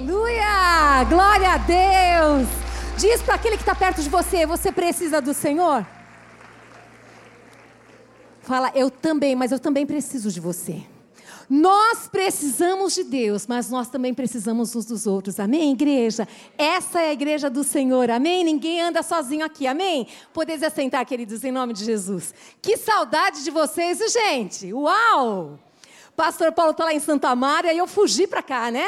Aleluia! Glória a Deus! Diz para aquele que está perto de você: você precisa do Senhor? Fala, eu também, mas eu também preciso de você. Nós precisamos de Deus, mas nós também precisamos uns dos outros. Amém, igreja? Essa é a igreja do Senhor. Amém? Ninguém anda sozinho aqui. Amém? Podeis assentar, queridos, em nome de Jesus. Que saudade de vocês, gente. Uau! Pastor Paulo está lá em Santa Maria e eu fugi para cá, né?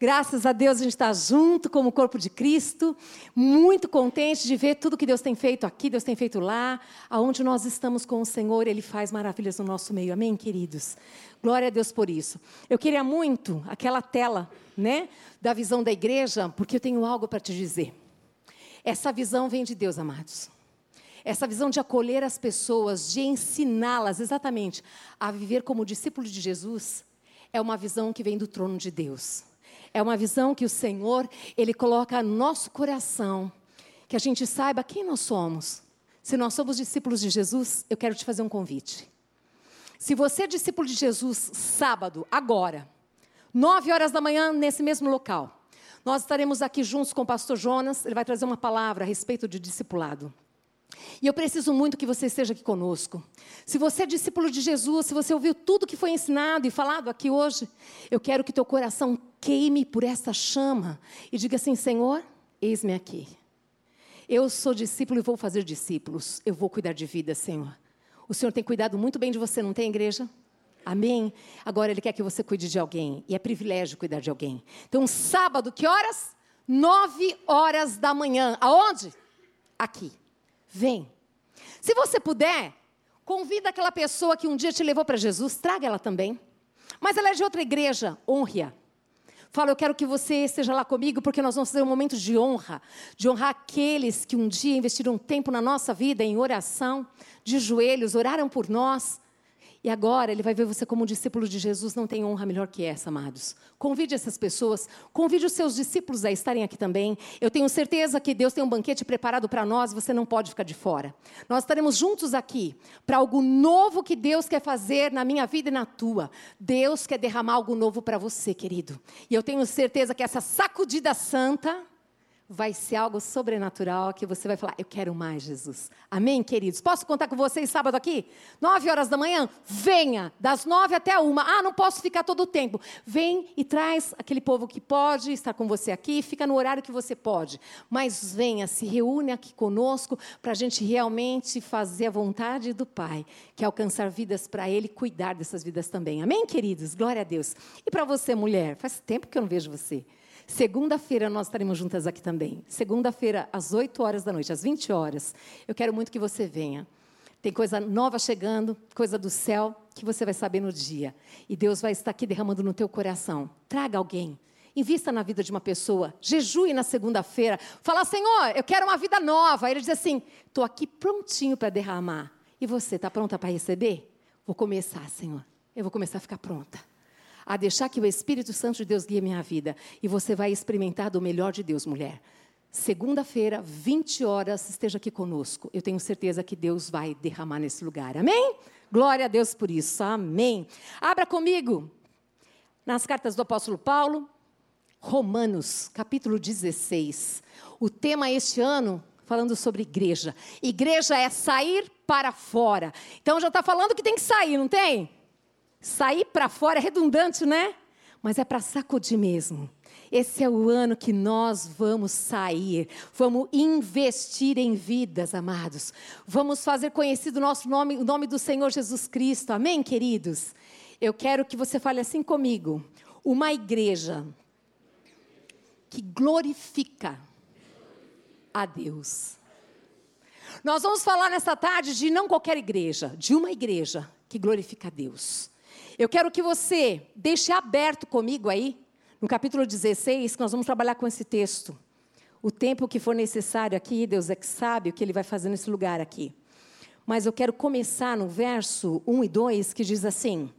Graças a Deus a gente está junto como corpo de Cristo, muito contente de ver tudo que Deus tem feito aqui, Deus tem feito lá, aonde nós estamos com o Senhor, Ele faz maravilhas no nosso meio. Amém, queridos? Glória a Deus por isso. Eu queria muito aquela tela, né, da visão da igreja, porque eu tenho algo para te dizer. Essa visão vem de Deus, amados. Essa visão de acolher as pessoas, de ensiná-las exatamente a viver como discípulo de Jesus, é uma visão que vem do trono de Deus. É uma visão que o Senhor, Ele coloca no nosso coração, que a gente saiba quem nós somos. Se nós somos discípulos de Jesus, eu quero te fazer um convite. Se você é discípulo de Jesus, sábado, agora, nove horas da manhã, nesse mesmo local, nós estaremos aqui juntos com o pastor Jonas, ele vai trazer uma palavra a respeito de discipulado. E eu preciso muito que você esteja aqui conosco. Se você é discípulo de Jesus, se você ouviu tudo que foi ensinado e falado aqui hoje, eu quero que teu coração queime por essa chama e diga assim: Senhor, eis-me aqui. Eu sou discípulo e vou fazer discípulos. Eu vou cuidar de vida, Senhor. O Senhor tem cuidado muito bem de você, não tem, igreja? Amém? Agora Ele quer que você cuide de alguém. E é privilégio cuidar de alguém. Então, sábado, que horas? Nove horas da manhã. Aonde? Aqui. Vem. Se você puder, convida aquela pessoa que um dia te levou para Jesus, traga ela também. Mas ela é de outra igreja, honre-a. Fala, eu quero que você esteja lá comigo, porque nós vamos fazer um momento de honra, de honrar aqueles que um dia investiram tempo na nossa vida em oração, de joelhos, oraram por nós. E agora ele vai ver você como um discípulo de Jesus, não tem honra melhor que essa, amados. Convide essas pessoas, convide os seus discípulos a estarem aqui também. Eu tenho certeza que Deus tem um banquete preparado para nós, você não pode ficar de fora. Nós estaremos juntos aqui para algo novo que Deus quer fazer na minha vida e na tua. Deus quer derramar algo novo para você, querido. E eu tenho certeza que essa sacudida santa vai ser algo sobrenatural que você vai falar: Eu quero mais, Jesus. Amém, queridos? Posso contar com vocês sábado aqui? Nove horas da manhã? Venha, das nove até uma. Ah, não posso ficar todo o tempo. Vem e traz aquele povo que pode estar com você aqui, fica no horário que você pode. Mas venha, se reúne aqui conosco para a gente realmente fazer a vontade do Pai, que é alcançar vidas para Ele cuidar dessas vidas também. Amém, queridos? Glória a Deus. E para você, mulher? Faz tempo que eu não vejo você. Segunda-feira nós estaremos juntas aqui também. Segunda-feira, às 8 horas da noite, às 20 horas. Eu quero muito que você venha. Tem coisa nova chegando, coisa do céu, que você vai saber no dia. E Deus vai estar aqui derramando no teu coração. Traga alguém. Invista na vida de uma pessoa. Jejue na segunda-feira. Fala, Senhor, eu quero uma vida nova. Ele diz assim: estou aqui prontinho para derramar. E você, está pronta para receber? Vou começar, Senhor. Eu vou começar a ficar pronta a deixar que o Espírito Santo de Deus guie minha vida. E você vai experimentar do melhor de Deus, mulher. Segunda-feira, 20 horas, esteja aqui conosco. Eu tenho certeza que Deus vai derramar nesse lugar. Amém? Glória a Deus por isso. Amém. Abra comigo nas cartas do apóstolo Paulo, Romanos, capítulo 16. O tema este ano, falando sobre igreja. Igreja é sair para fora. Então já está falando que tem que sair, não tem? Sair para fora é redundante, né? Mas é para sacudir mesmo. Esse é o ano que nós vamos sair, vamos investir em vidas, amados. Vamos fazer conhecido o nosso nome, o nome do Senhor Jesus Cristo. Amém, queridos? Eu quero que você fale assim comigo. Uma igreja que glorifica a Deus. Nós vamos falar nessa tarde de não qualquer igreja, de uma igreja que glorifica a Deus. Eu quero que você deixe aberto comigo aí, no capítulo 16, que nós vamos trabalhar com esse texto. O tempo que for necessário aqui, Deus é que sabe o que Ele vai fazer nesse lugar aqui. Mas eu quero começar no verso 1 e 2, que diz assim: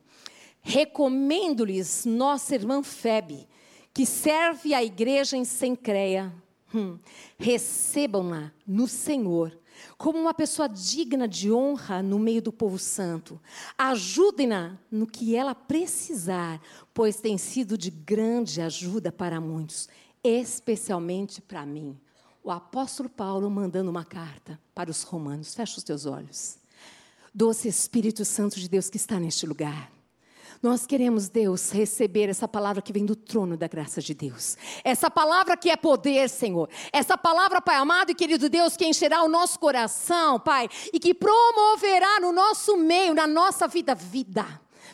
Recomendo-lhes nossa irmã Febe, que serve a igreja em Sencreia. Hum, Recebam-na no Senhor como uma pessoa digna de honra no meio do povo santo. Ajudem-na no que ela precisar, pois tem sido de grande ajuda para muitos, especialmente para mim. O apóstolo Paulo mandando uma carta para os romanos. Fecha os teus olhos. Doce Espírito Santo de Deus que está neste lugar. Nós queremos, Deus, receber essa palavra que vem do trono da graça de Deus. Essa palavra que é poder, Senhor. Essa palavra, Pai amado e querido Deus, que encherá o nosso coração, Pai, e que promoverá no nosso meio, na nossa vida, vida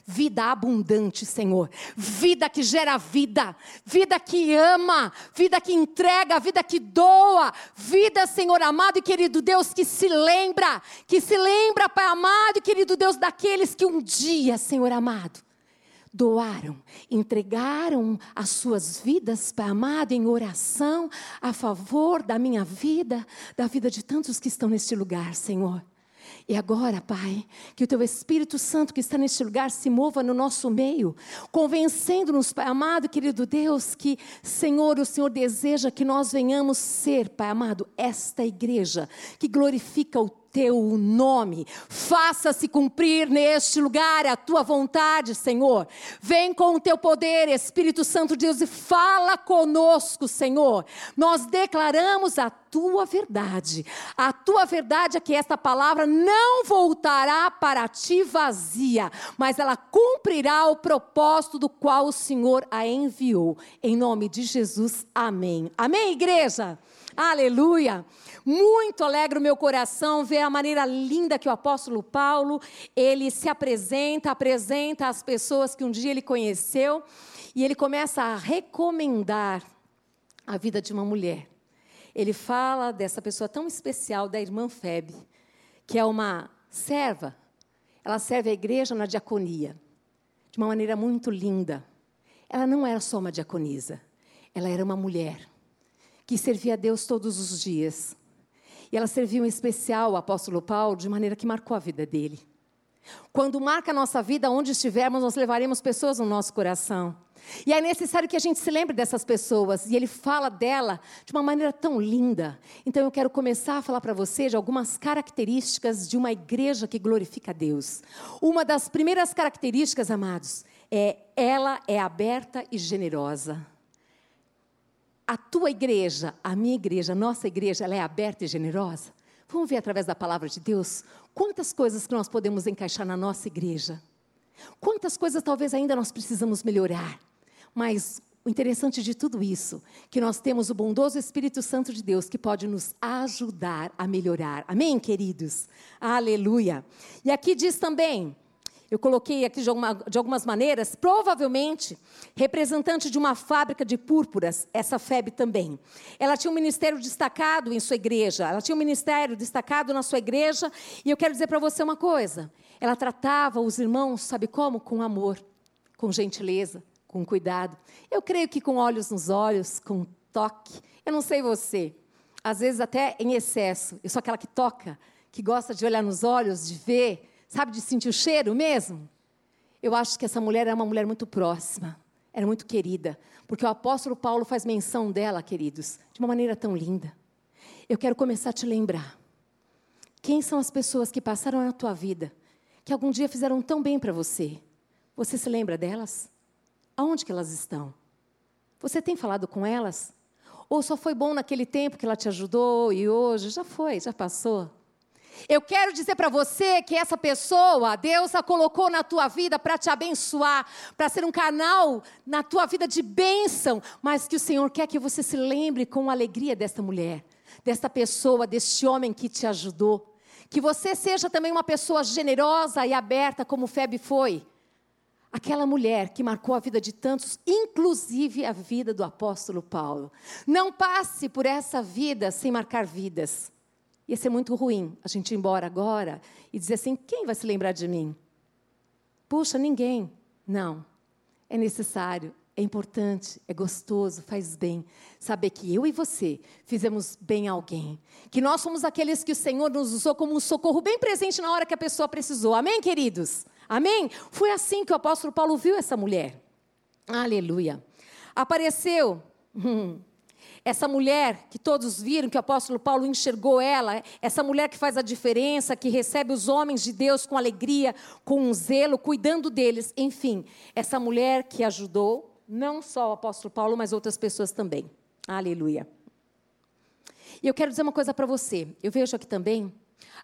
vida abundante, Senhor. Vida que gera vida, vida que ama, vida que entrega, vida que doa, vida, Senhor amado e querido Deus, que se lembra, que se lembra, Pai amado e querido Deus, daqueles que um dia, Senhor amado, doaram, entregaram as suas vidas, Pai amado, em oração a favor da minha vida, da vida de tantos que estão neste lugar, Senhor. E agora, Pai, que o Teu Espírito Santo que está neste lugar se mova no nosso meio, convencendo-nos, Pai amado, querido Deus, que, Senhor, o Senhor deseja que nós venhamos ser, Pai amado, esta igreja que glorifica o teu nome. Faça-se cumprir neste lugar a tua vontade, Senhor. Vem com o teu poder, Espírito Santo de Deus, e fala conosco, Senhor. Nós declaramos a tua verdade. A tua verdade é que esta palavra não voltará para ti vazia, mas ela cumprirá o propósito do qual o Senhor a enviou. Em nome de Jesus, amém. Amém, igreja? Aleluia. Muito alegra o meu coração ver a maneira linda que o apóstolo Paulo, ele se apresenta, apresenta às pessoas que um dia ele conheceu, e ele começa a recomendar a vida de uma mulher. Ele fala dessa pessoa tão especial, da irmã Febe, que é uma serva. Ela serve a igreja na diaconia, de uma maneira muito linda. Ela não era só uma diaconisa, ela era uma mulher que servia a Deus todos os dias. E ela serviu em especial o apóstolo Paulo de maneira que marcou a vida dele. Quando marca a nossa vida, onde estivermos, nós levaremos pessoas no nosso coração. E é necessário que a gente se lembre dessas pessoas. E ele fala dela de uma maneira tão linda. Então eu quero começar a falar para você de algumas características de uma igreja que glorifica a Deus. Uma das primeiras características, amados, é ela é aberta e generosa. A tua igreja, a minha igreja, a nossa igreja, ela é aberta e generosa? Vamos ver através da palavra de Deus quantas coisas que nós podemos encaixar na nossa igreja. Quantas coisas talvez ainda nós precisamos melhorar. Mas o interessante de tudo isso, que nós temos o bondoso Espírito Santo de Deus que pode nos ajudar a melhorar. Amém, queridos? Aleluia. E aqui diz também, eu coloquei aqui de, alguma, de, algumas maneiras, provavelmente representante de uma fábrica de púrpuras, essa FEB também. Ela tinha um ministério destacado em sua igreja, ela tinha um ministério destacado na sua igreja, e eu quero dizer para você uma coisa: ela tratava os irmãos, sabe como? Com amor, com gentileza, com cuidado. Eu creio que com olhos nos olhos, com toque. Eu não sei você, às vezes até em excesso. Eu sou aquela que toca, que gosta de olhar nos olhos, de ver sabe, de sentir o cheiro mesmo. Eu acho que essa mulher era uma mulher muito próxima, era muito querida, porque o apóstolo Paulo faz menção dela, queridos, de uma maneira tão linda. Eu quero começar a te lembrar. Quem são as pessoas que passaram na tua vida, que algum dia fizeram tão bem para você? Você se lembra delas? Aonde que elas estão? Você tem falado com elas? Ou só foi bom naquele tempo que ela te ajudou e hoje já foi, já passou? Eu quero dizer para você que essa pessoa, Deus a colocou na tua vida para te abençoar, para ser um canal na tua vida de bênção, mas que o Senhor quer que você se lembre com alegria desta mulher, desta pessoa, deste homem que te ajudou. Que você seja também uma pessoa generosa e aberta, como Febe foi. Aquela mulher que marcou a vida de tantos, inclusive a vida do apóstolo Paulo. Não passe por essa vida sem marcar vidas. Ia ser muito ruim a gente ir embora agora e dizer assim: quem vai se lembrar de mim? Puxa, ninguém. Não. É necessário, é importante, é gostoso, faz bem saber que eu e você fizemos bem a alguém. Que nós somos aqueles que o Senhor nos usou como um socorro bem presente na hora que a pessoa precisou. Amém, queridos? Amém? Foi assim que o apóstolo Paulo viu essa mulher. Aleluia. Apareceu hum, Essa mulher que todos viram, que o apóstolo Paulo enxergou ela, essa mulher que faz a diferença, que recebe os homens de Deus com alegria, com um zelo, cuidando deles, enfim, essa mulher que ajudou não só o apóstolo Paulo, mas outras pessoas também. Aleluia. E eu quero dizer uma coisa para você. Eu vejo aqui também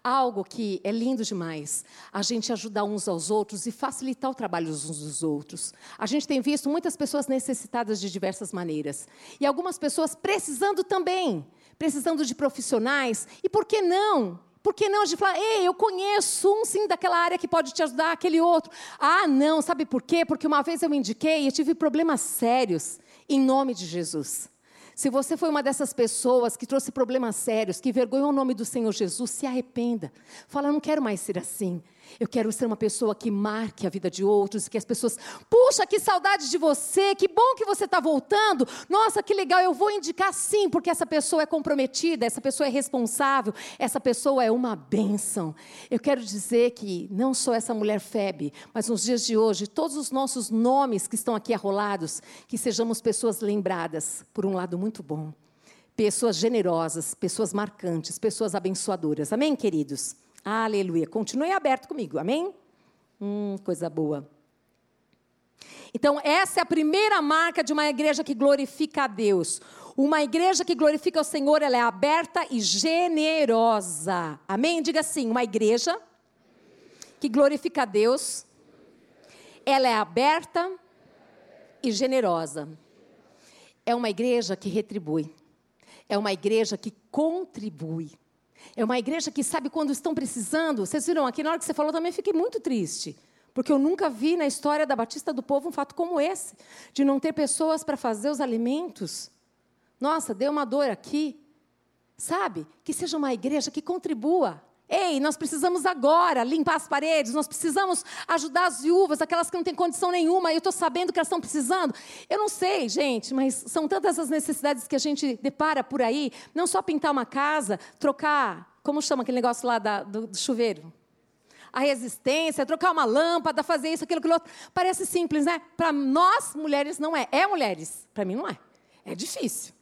algo que é lindo demais. A gente ajudar uns aos outros e facilitar o trabalho uns dos outros. A gente tem visto muitas pessoas necessitadas de diversas maneiras. E algumas pessoas precisando também. Precisando de profissionais. E por que não? Por que não a gente falar, ei, eu conheço um sim daquela área que pode te ajudar, aquele outro. Ah, não, sabe por quê? Porque uma vez eu indiquei e tive problemas sérios, em nome de Jesus. Se você foi uma dessas pessoas que trouxe problemas sérios, que vergonhou o nome do Senhor Jesus, se arrependa. Fala, não quero mais ser assim. Eu quero ser uma pessoa que marque a vida de outros, que as pessoas, puxa, que saudade de você, que bom que você está voltando. Nossa, que legal, eu vou indicar sim, porque essa pessoa é comprometida, essa pessoa é responsável, essa pessoa é uma bênção. Eu quero dizer que não só essa mulher Febe, mas nos dias de hoje, todos os nossos nomes que estão aqui arrolados, que sejamos pessoas lembradas por um lado muito bom. Pessoas generosas, pessoas marcantes, pessoas abençoadoras. Amém, queridos? Aleluia. Continue aberto comigo, amém? Hum, coisa boa. Então, essa é a primeira marca de uma igreja que glorifica a Deus. Uma igreja que glorifica o Senhor, ela é aberta e generosa. Amém? Diga assim: uma igreja que glorifica a Deus, ela é aberta e generosa. É uma igreja que retribui. É uma igreja que contribui. É uma igreja que sabe quando estão precisando. Vocês viram aqui, na hora que você falou, também fiquei muito triste. Porque eu nunca vi na história da Batista do Povo um fato como esse, de não ter pessoas para fazer os alimentos. Nossa, deu uma dor aqui. Sabe? Que seja uma igreja que contribua Ei, nós precisamos agora limpar as paredes, nós precisamos ajudar as viúvas, aquelas que não têm condição nenhuma, eu estou sabendo que elas estão precisando. Eu não sei, gente, mas são tantas as necessidades que a gente depara por aí, não só pintar uma casa, trocar, como chama aquele negócio lá da, do, do chuveiro? A resistência, trocar uma lâmpada, fazer isso, aquilo, aquilo outro. Parece simples, né? Para nós, mulheres, não é. É mulheres, para mim não é. É difícil.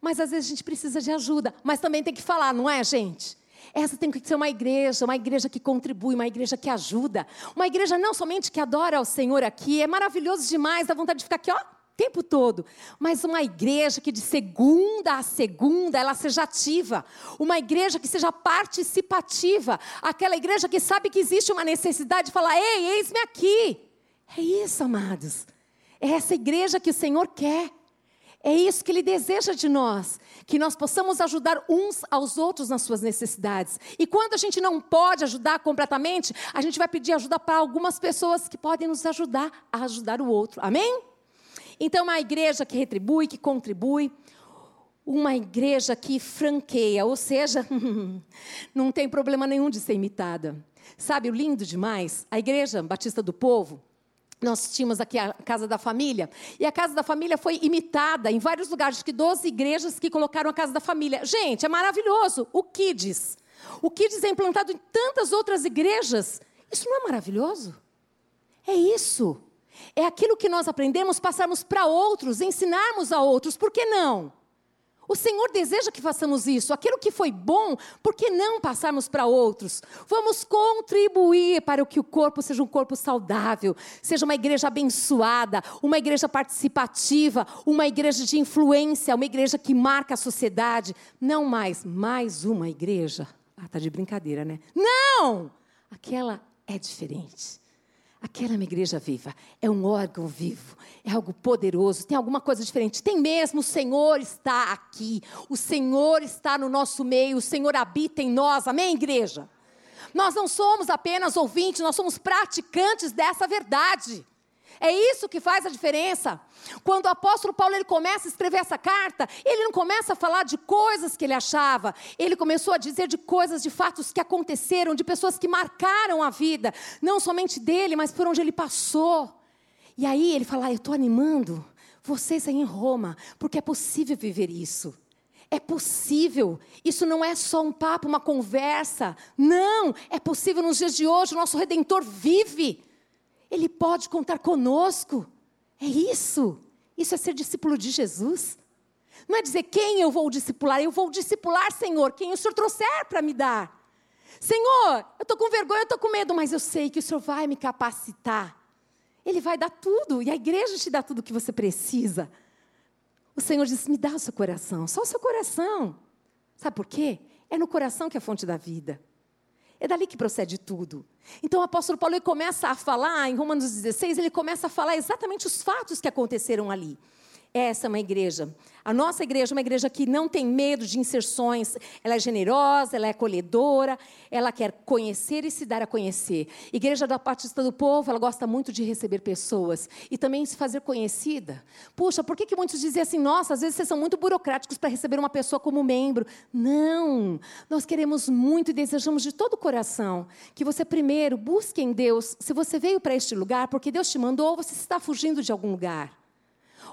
Mas às vezes a gente precisa de ajuda, mas também tem que falar, não é, gente? Essa tem que ser uma igreja, uma igreja que contribui, uma igreja que ajuda. Uma igreja não somente que adora ao Senhor aqui, é maravilhoso demais, dá vontade de ficar aqui, ó, tempo todo. Mas uma igreja que de segunda a segunda ela seja ativa. Uma igreja que seja participativa. Aquela igreja que sabe que existe uma necessidade de falar: ei, eis-me aqui. É isso, amados. É essa igreja que o Senhor quer. É isso que Ele deseja de nós, que nós possamos ajudar uns aos outros nas suas necessidades. E quando a gente não pode ajudar completamente, a gente vai pedir ajuda para algumas pessoas que podem nos ajudar a ajudar o outro. Amém? Então, uma igreja que retribui, que contribui, uma igreja que franqueia, ou seja, não tem problema nenhum de ser imitada. Sabe o lindo demais? A igreja Batista do Povo, nós tínhamos aqui a Casa da Família, e a Casa da Família foi imitada em vários lugares, acho que 12 igrejas que colocaram a Casa da Família. Gente, é maravilhoso. O Kids. O Kids é implantado em tantas outras igrejas. Isso não é maravilhoso? É isso. É aquilo que nós aprendemos, passarmos para outros, ensinarmos a outros. Por que não? O Senhor deseja que façamos isso. Aquilo que foi bom, por que não passarmos para outros? Vamos contribuir para que o corpo seja um corpo saudável, seja uma igreja abençoada, uma igreja participativa, uma igreja de influência, uma igreja que marca a sociedade. Não mais, mais uma igreja. Ah, tá de brincadeira, né? Não! Aquela é diferente. Aquela é uma igreja viva, é um órgão vivo, é algo poderoso, tem alguma coisa diferente. Tem mesmo, o Senhor está aqui, o Senhor está no nosso meio, o Senhor habita em nós, amém, igreja? Nós não somos apenas ouvintes, nós somos praticantes dessa verdade. É isso que faz a diferença. Quando o apóstolo Paulo ele começa a escrever essa carta, ele não começa a falar de coisas que ele achava, ele começou a dizer de coisas, de fatos que aconteceram, de pessoas que marcaram a vida, não somente dele, mas por onde ele passou. E aí ele fala: ah, Eu estou animando vocês aí em Roma, porque é possível viver isso. É possível. Isso não é só um papo, uma conversa. Não, é possível nos dias de hoje. O nosso redentor vive. Ele pode contar conosco. É isso. Isso é ser discípulo de Jesus. Não é dizer quem eu vou discipular, eu vou discipular, Senhor, quem o Senhor trouxer para me dar. Senhor, eu estou com vergonha, eu estou com medo, mas eu sei que o Senhor vai me capacitar. Ele vai dar tudo, e a igreja te dá tudo o que você precisa. O Senhor disse: me dá o seu coração, só o seu coração. Sabe por quê? É no coração que é a fonte da vida. É dali que procede tudo. Então o apóstolo Paulo começa a falar, em Romanos 16, ele começa a falar exatamente os fatos que aconteceram ali. Essa é uma igreja. A nossa igreja é uma igreja que não tem medo de inserções. Ela é generosa, ela é acolhedora, ela quer conhecer e se dar a conhecer. Igreja da Batista do Povo, ela gosta muito de receber pessoas e também se fazer conhecida. Puxa, por que, que muitos dizem assim, nossa, às vezes vocês são muito burocráticos para receber uma pessoa como membro? Não, nós queremos muito e desejamos de todo o coração que você primeiro busque em Deus, se você veio para este lugar porque Deus te mandou ou você está fugindo de algum lugar.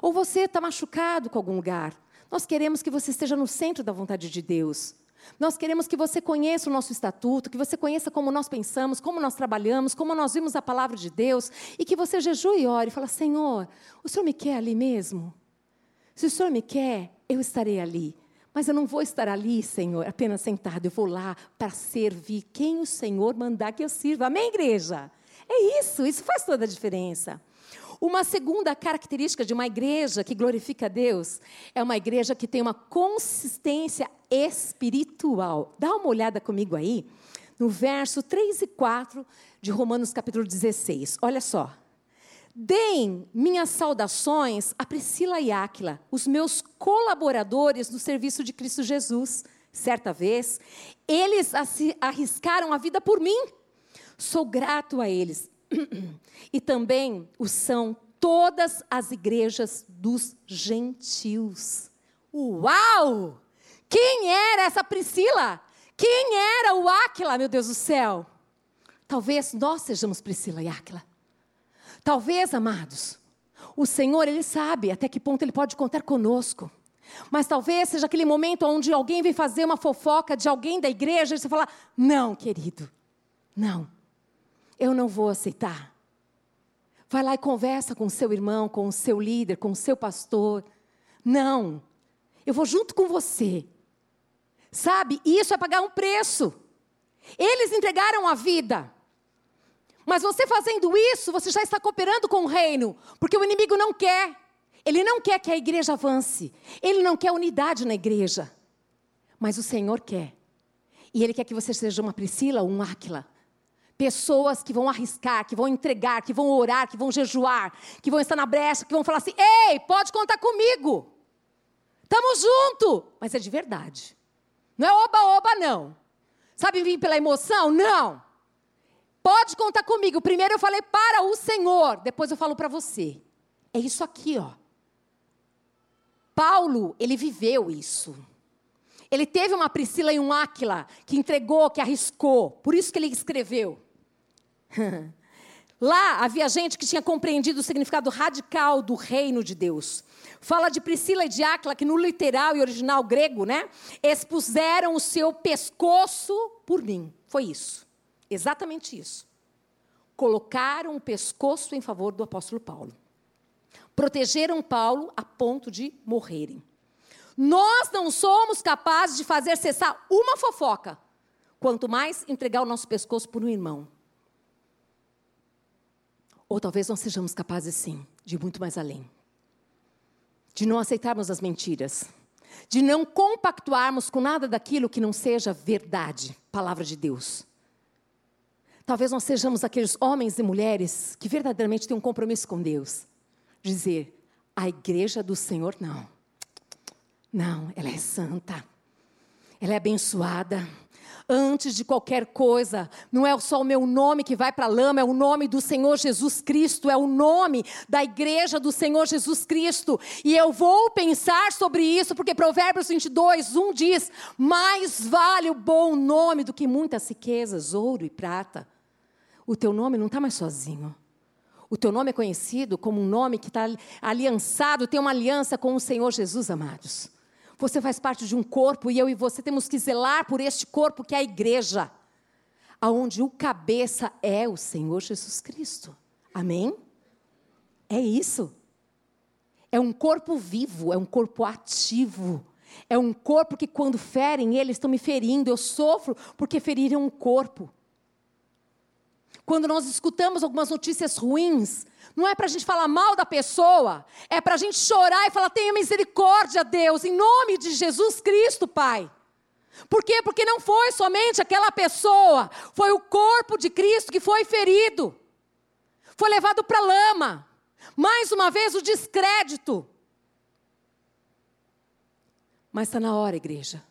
Ou você está machucado com algum lugar. Nós queremos que você esteja no centro da vontade de Deus. Nós queremos que você conheça o nosso estatuto, que você conheça como nós pensamos, como nós trabalhamos, como nós vimos a palavra de Deus, e que você jejue e ore e fala: Senhor, o Senhor me quer ali mesmo? Se o Senhor me quer, eu estarei ali. Mas eu não vou estar ali, Senhor, apenas sentado. Eu vou lá para servir quem o Senhor mandar que eu sirva. Amém, igreja? É isso, isso faz toda a diferença. Uma segunda característica de uma igreja que glorifica a Deus é uma igreja que tem uma consistência espiritual. Dá uma olhada comigo aí, no verso 3 e 4 de Romanos capítulo 16. Olha só. Deem minhas saudações a Priscila e Áquila, os meus colaboradores no serviço de Cristo Jesus. Certa vez, eles arriscaram a vida por mim. Sou grato a eles e também o são todas as igrejas dos gentios. Uau! Quem era essa Priscila? Quem era o Áquila, meu Deus do céu? Talvez nós sejamos Priscila e Áquila. Talvez, amados, o Senhor, Ele sabe até que ponto Ele pode contar conosco. Mas talvez seja aquele momento onde alguém vem fazer uma fofoca de alguém da igreja e você fala: não, querido, não eu não vou aceitar. Vai lá e conversa com o seu irmão, com o seu líder, com o seu pastor. Não, eu vou junto com você. Sabe, isso é pagar um preço. Eles entregaram a vida. Mas você fazendo isso, você já está cooperando com o reino, porque o inimigo não quer. Ele não quer que a igreja avance. Ele não quer unidade na igreja. Mas o Senhor quer. E Ele quer que você seja uma Priscila, um Áquila, Pessoas que vão arriscar, que vão entregar, que vão orar, que vão jejuar, que vão estar na brecha, que vão falar assim: ei, pode contar comigo. Estamos junto. Mas é de verdade. Não é oba-oba, não. Sabe vir pela emoção? Não. Pode contar comigo. Primeiro eu falei para o Senhor, depois eu falo para você. É isso aqui, ó. Paulo, ele viveu isso. Ele teve uma Priscila e um Áquila que entregou, que arriscou. Por isso que ele escreveu. Lá havia gente que tinha compreendido o significado radical do reino de Deus. Fala de Priscila e de Áquila, que no literal e original grego, né, expuseram o seu pescoço por mim. Foi isso. Exatamente isso. Colocaram o pescoço em favor do apóstolo Paulo. Protegeram Paulo a ponto de morrerem. Nós não somos capazes de fazer cessar uma fofoca, quanto mais entregar o nosso pescoço por um irmão. Ou talvez não sejamos capazes, sim, de muito mais além. De não aceitarmos as mentiras. De não compactuarmos com nada daquilo que não seja verdade, palavra de Deus. Talvez nós sejamos aqueles homens e mulheres que verdadeiramente têm um compromisso com Deus. Dizer, a igreja do Senhor não. Não, ela é santa. Ela é abençoada antes de qualquer coisa. Não é só o meu nome que vai para a lama, é o nome do Senhor Jesus Cristo, é o nome da igreja do Senhor Jesus Cristo. E eu vou pensar sobre isso, porque Provérbios 22, 1 diz: Mais vale o bom nome do que muitas riquezas, ouro e prata. O teu nome não está mais sozinho. O teu nome é conhecido como um nome que está aliançado, tem uma aliança com o Senhor Jesus, amados. Você faz parte de um corpo e eu e você temos que zelar por este corpo que é a igreja, aonde o cabeça é o Senhor Jesus Cristo. Amém? É isso. É um corpo vivo, é um corpo ativo. É um corpo que, quando ferem, eles estão me ferindo. Eu sofro porque feriram o corpo. Quando nós escutamos algumas notícias ruins, não é para a gente falar mal da pessoa, é para a gente chorar e falar: tenha misericórdia, Deus, em nome de Jesus Cristo, Pai. Por quê? Porque não foi somente aquela pessoa, foi o corpo de Cristo que foi ferido, foi levado para a lama. Mais uma vez, o descrédito. Mas está na hora, igreja,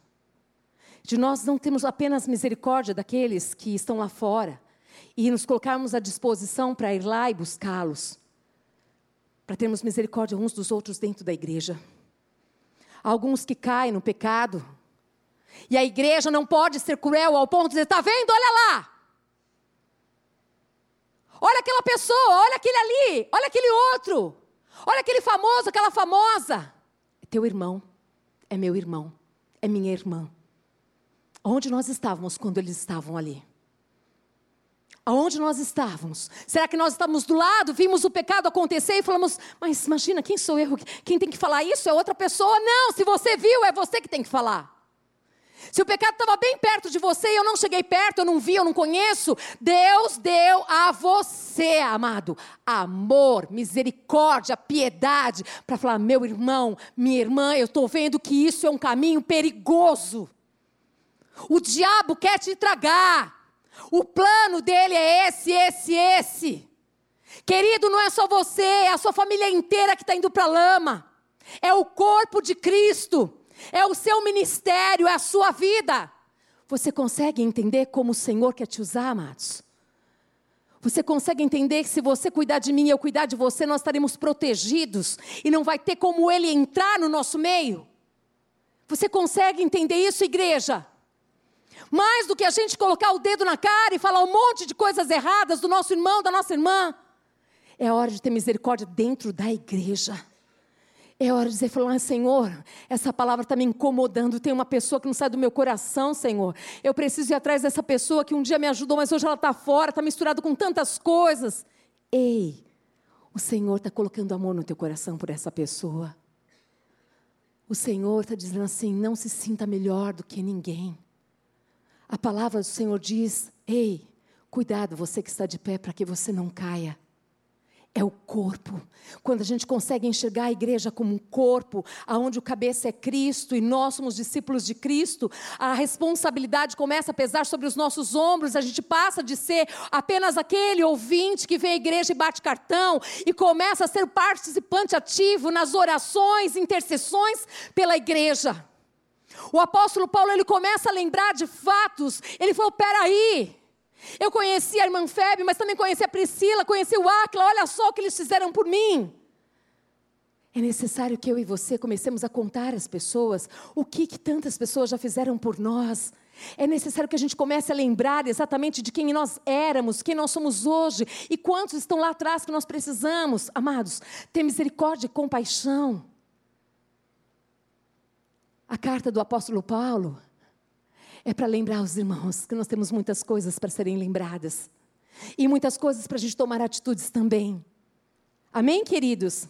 de nós não termos apenas misericórdia daqueles que estão lá fora e nos colocarmos à disposição para ir lá e buscá-los, para termos misericórdia uns dos outros dentro da igreja. Há alguns que caem no pecado, e a igreja não pode ser cruel ao ponto de dizer: está vendo? Olha lá. Olha aquela pessoa, olha aquele ali, olha aquele outro, olha aquele famoso, aquela famosa. É teu irmão, é meu irmão, é minha irmã. Onde nós estávamos quando eles estavam ali? Aonde nós estávamos? Será que nós estávamos do lado, vimos o pecado acontecer e falamos, mas imagina, quem sou eu? Quem tem que falar isso é outra pessoa? Não, se você viu, é você que tem que falar. Se o pecado estava bem perto de você e eu não cheguei perto, eu não vi, eu não conheço, Deus deu a você, amado, amor, misericórdia, piedade, para falar: meu irmão, minha irmã, eu estou vendo que isso é um caminho perigoso. O diabo quer te tragar. O plano dele é esse, esse, esse. Querido, não é só você, é a sua família inteira que está indo para a lama. É o corpo de Cristo é o seu ministério, é a sua vida. Você consegue entender como o Senhor quer te usar, amados? Você consegue entender que se você cuidar de mim e eu cuidar de você, nós estaremos protegidos e não vai ter como ele entrar no nosso meio? Você consegue entender isso, igreja? Mais do que a gente colocar o dedo na cara e falar um monte de coisas erradas do nosso irmão, da nossa irmã, é hora de ter misericórdia dentro da igreja. É hora de dizer, falar, Senhor, essa palavra está me incomodando. Tem uma pessoa que não sai do meu coração, Senhor. Eu preciso ir atrás dessa pessoa que um dia me ajudou, mas hoje ela está fora, está misturado com tantas coisas. Ei, o Senhor está colocando amor no teu coração por essa pessoa. O Senhor está dizendo assim: não se sinta melhor do que ninguém. A palavra do Senhor diz: ei, cuidado, você que está de pé, para que você não caia é o corpo. Quando a gente consegue enxergar a igreja como um corpo, aonde o cabeça é Cristo e nós somos discípulos de Cristo, a responsabilidade começa a pesar sobre os nossos ombros, a gente passa de ser apenas aquele ouvinte que vem à igreja e bate cartão e começa a ser participante ativo nas orações, intercessões pela igreja. O apóstolo Paulo ele começa a lembrar de fatos. Ele falou: peraí, eu conheci a irmã Febe, mas também conheci a Priscila, conheci o Acla, olha só o que eles fizeram por mim. É necessário que eu e você comecemos a contar às pessoas o que, que tantas pessoas já fizeram por nós. É necessário que a gente comece a lembrar exatamente de quem nós éramos, quem nós somos hoje e quantos estão lá atrás que nós precisamos. Amados, ter misericórdia e compaixão. A carta do apóstolo Paulo é para lembrar os irmãos que nós temos muitas coisas para serem lembradas e muitas coisas para a gente tomar atitudes também. Amém, queridos?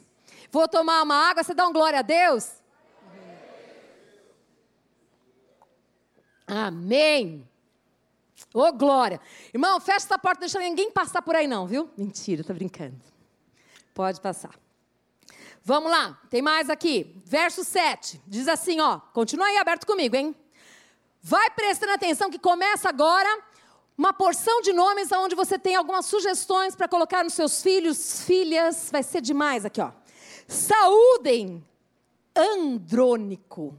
Vou tomar uma água, você dá um glória a Deus? Amém. Ô, oh, glória. Irmão, fecha essa porta, deixa ninguém passar por aí não, viu? Mentira, tô brincando. Pode passar. Vamos lá, tem mais aqui. Verso 7. Diz assim, ó. Continua aí aberto comigo, hein? Vai prestando atenção que começa agora uma porção de nomes onde você tem algumas sugestões para colocar nos seus filhos, filhas, vai ser demais aqui, ó. Saúdem Andrônico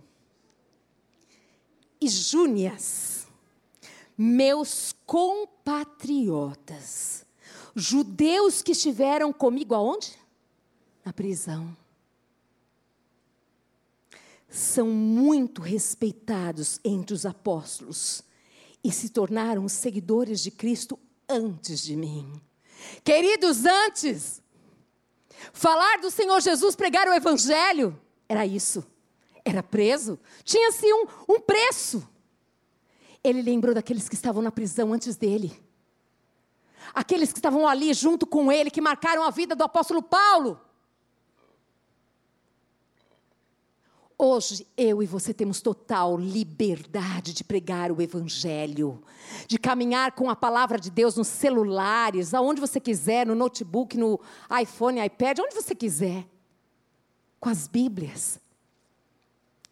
e Júnias, meus compatriotas, judeus que estiveram comigo aonde? Na prisão são muito respeitados entre os apóstolos e se tornaram seguidores de Cristo antes de mim. Queridos, antes, falar do Senhor Jesus, pregar o Evangelho, era isso. Era preso, tinha-se um, um preço. Ele lembrou daqueles que estavam na prisão antes dele. Aqueles que estavam ali junto com ele, que marcaram a vida do apóstolo Paulo. Hoje, eu e você temos total liberdade de pregar o Evangelho, de caminhar com a palavra de Deus nos celulares, aonde você quiser, no notebook, no iPhone, iPad, onde você quiser, com as Bíblias.